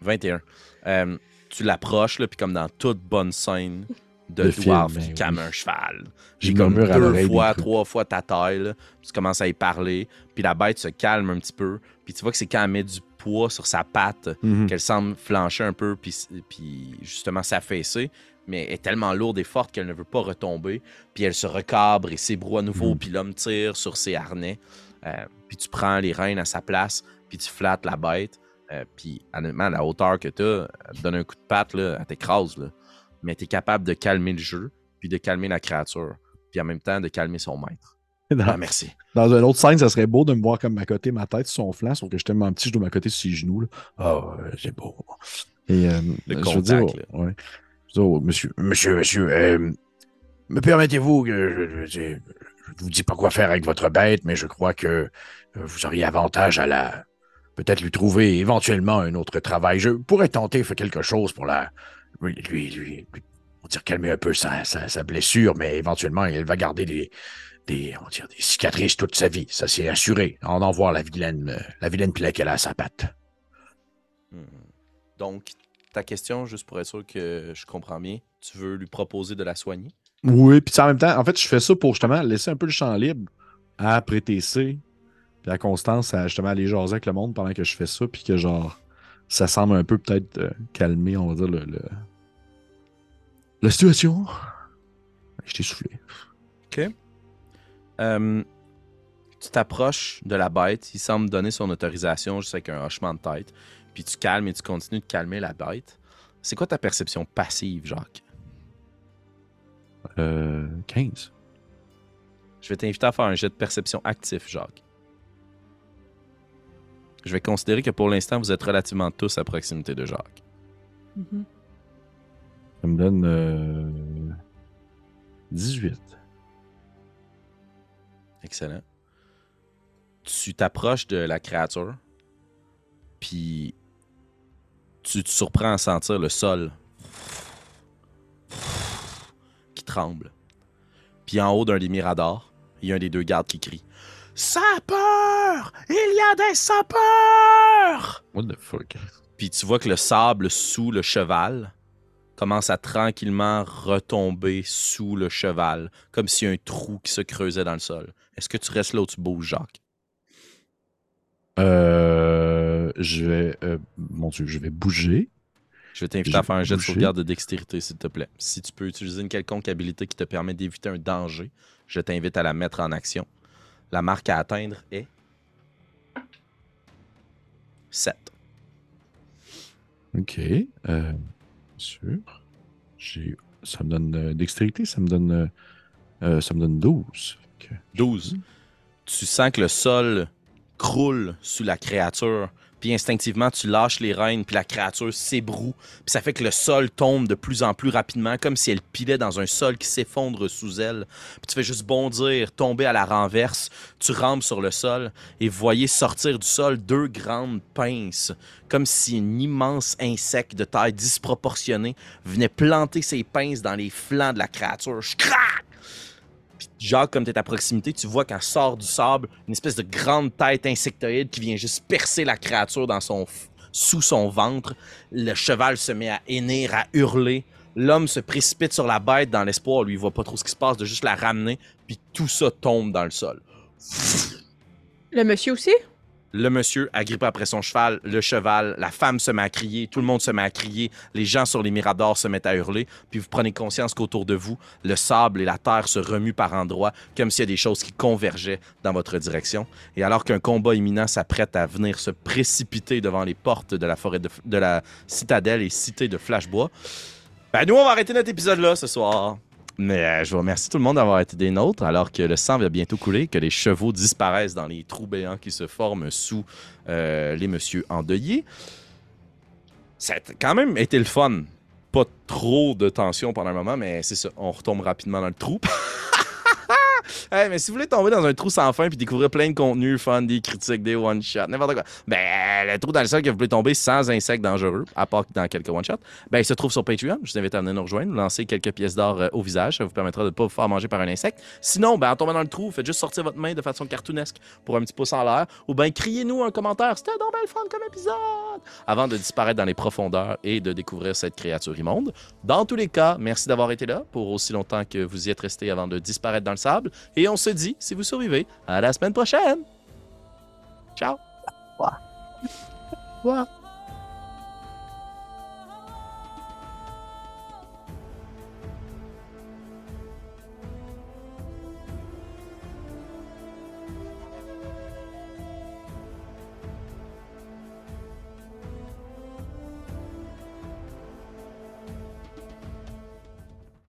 21. Euh, tu l'approches, là, puis comme dans toute bonne scène de De dwarf film, qui ben oui. un cheval. J'ai comme deux fois, trois fois ta taille, là, tu commences à y parler, puis la bête se calme un petit peu, puis tu vois que c'est quand elle met du poids sur sa patte Mhm. qu'elle semble flancher un peu, puis, puis justement s'affaisser, mais elle est tellement lourde et forte qu'elle ne veut pas retomber, puis elle se recabre et s'ébroue à nouveau, Mhm. puis l'homme tire sur ses harnais, Euh, puis tu prends les rênes à sa place, puis tu flattes la bête, euh, puis honnêtement, à la hauteur que tu as, elle te donne un coup de patte, là, elle t'écrase. Mais tu es capable de calmer le jeu, puis de calmer la créature, puis en même temps de calmer son maître. Dans, Ah, merci. dans une autre scène, ça serait beau de me voir comme à côté ma tête sur son flanc, sauf que je suis tellement petit, je dois m'accoter sur ses genoux. Ah, euh, c'est beau. Et euh, Le je veux dire, là. ouais. Je veux dire, monsieur, Monsieur, monsieur, euh, me permettez-vous que je, je vous dis pas quoi faire avec votre bête, mais je crois que euh, vous auriez avantage à la peut-être lui trouver éventuellement un autre travail. Je pourrais tenter faire quelque chose pour la lui, lui, lui, on va dire calmer un peu sa, sa, sa blessure, mais éventuellement elle va garder des des, on va dire, des cicatrices toute sa vie. Ça c'est assuré. En en voir la vilaine, la vilaine plaie qu'elle a à sa patte. Hmm. Donc, ta question, juste pour être sûr que je comprends bien, tu veux lui proposer de la soigner? Oui, puis en même temps, en fait, je fais ça pour justement laisser un peu le champ libre à Prétécé, puis à Constance à justement aller jaser avec le monde pendant que je fais ça, puis que genre, ça semble un peu peut-être euh, calmer, on va dire, le, le- la situation? Je t'ai soufflé. Euh, tu t'approches de la bête, il semble donner son autorisation juste avec un hochement de tête, puis tu calmes et tu continues de calmer la bête. C'est quoi ta perception passive, Jacques? Euh, 15. Je vais t'inviter à faire un jet de perception actif, Jacques. Je vais considérer que pour l'instant, vous êtes relativement tous à proximité de Jacques. Mhm. Ça me donne euh, 18. Excellent. Tu t'approches de la créature, puis tu te surprends à sentir le sol qui tremble. Puis en haut d'un des miradors, il y a un des deux gardes qui crie Sapeur Il y a des sapeurs What the fuck? Puis tu vois que le sable sous le cheval commence à tranquillement retomber sous le cheval, comme s'il y a un trou qui se creusait dans le sol. Est-ce que tu restes là où tu bouges, Jacques? Euh, je vais. euh, mon Dieu, je vais bouger. Je vais t'inviter à faire un jet de sauvegarde de dextérité, s'il te plaît. Si tu peux utiliser une quelconque habilité qui te permet d'éviter un danger, je t'invite à la mettre en action. La marque à atteindre est 7. Ok. Euh, sûr. J'ai. Ça me donne euh, dextérité, ça me donne. euh, euh, ça me donne 12. Ok. 12. Tu sens que le sol croule sous la créature, puis instinctivement, tu lâches les rênes, puis la créature s'ébroue, puis ça fait que le sol tombe de plus en plus rapidement, comme si elle pilait dans un sol qui s'effondre sous elle. Puis tu fais juste bondir, tomber à la renverse, tu rampes sur le sol, et voyez sortir du sol deux grandes pinces, comme si un immense insecte de taille disproportionnée venait planter ses pinces dans les flancs de la créature. Jacques, comme tu es à proximité, tu vois qu'elle sort du sable une espèce de grande tête insectoïde qui vient juste percer la créature dans son sous son ventre. Le cheval se met à hennir, à hurler. L'homme se précipite sur la bête dans l'espoir, lui, il voit pas trop ce qui se passe, de juste la ramener, puis tout ça tombe dans le sol. Le monsieur aussi? Le monsieur agrippé après son cheval, le cheval, la femme se met à crier, tout le monde se met à crier, les gens sur les miradors se mettent à hurler, puis vous prenez conscience qu'autour de vous, le sable et la terre se remuent par endroits, comme s'il y a des choses qui convergeaient dans votre direction. Et alors qu'un combat imminent s'apprête à venir se précipiter devant les portes de la forêt de, de la citadelle et cité de Flashbois, ben nous, on va arrêter notre épisode là ce soir. Mais euh, je vous remercie tout le monde d'avoir été des nôtres, alors que le sang va bientôt couler, que les chevaux disparaissent dans les trous béants qui se forment sous euh, les messieurs endeuillés. Ça a quand même été le fun. Pas trop de tension pendant un moment, mais c'est ça. On retombe rapidement dans le trou. Hey, mais si vous voulez tomber dans un trou sans fin puis découvrir plein de contenus, fun, des critiques, des one-shots, n'importe quoi, ben, le trou dans le sol que vous pouvez tomber sans insectes dangereux, à part dans quelques one-shots, ben, il se trouve sur Patreon. Je vous invite à venir nous rejoindre, nous lancer quelques pièces d'or euh, au visage. Ça vous permettra de ne pas vous faire manger par un insecte. Sinon, ben, en tombant dans le trou, faites juste sortir votre main de façon cartoonesque pour un petit pouce en l'air ou ben, criez-nous un commentaire. C'était donc belle fun comme épisode! Avant de disparaître dans les profondeurs et de découvrir cette créature immonde. Dans tous les cas, merci d'avoir été là pour aussi longtemps que vous y êtes resté avant de disparaître dans le sable. Et on se dit, si vous survivez, à la semaine prochaine! Ciao! Au revoir. Au revoir.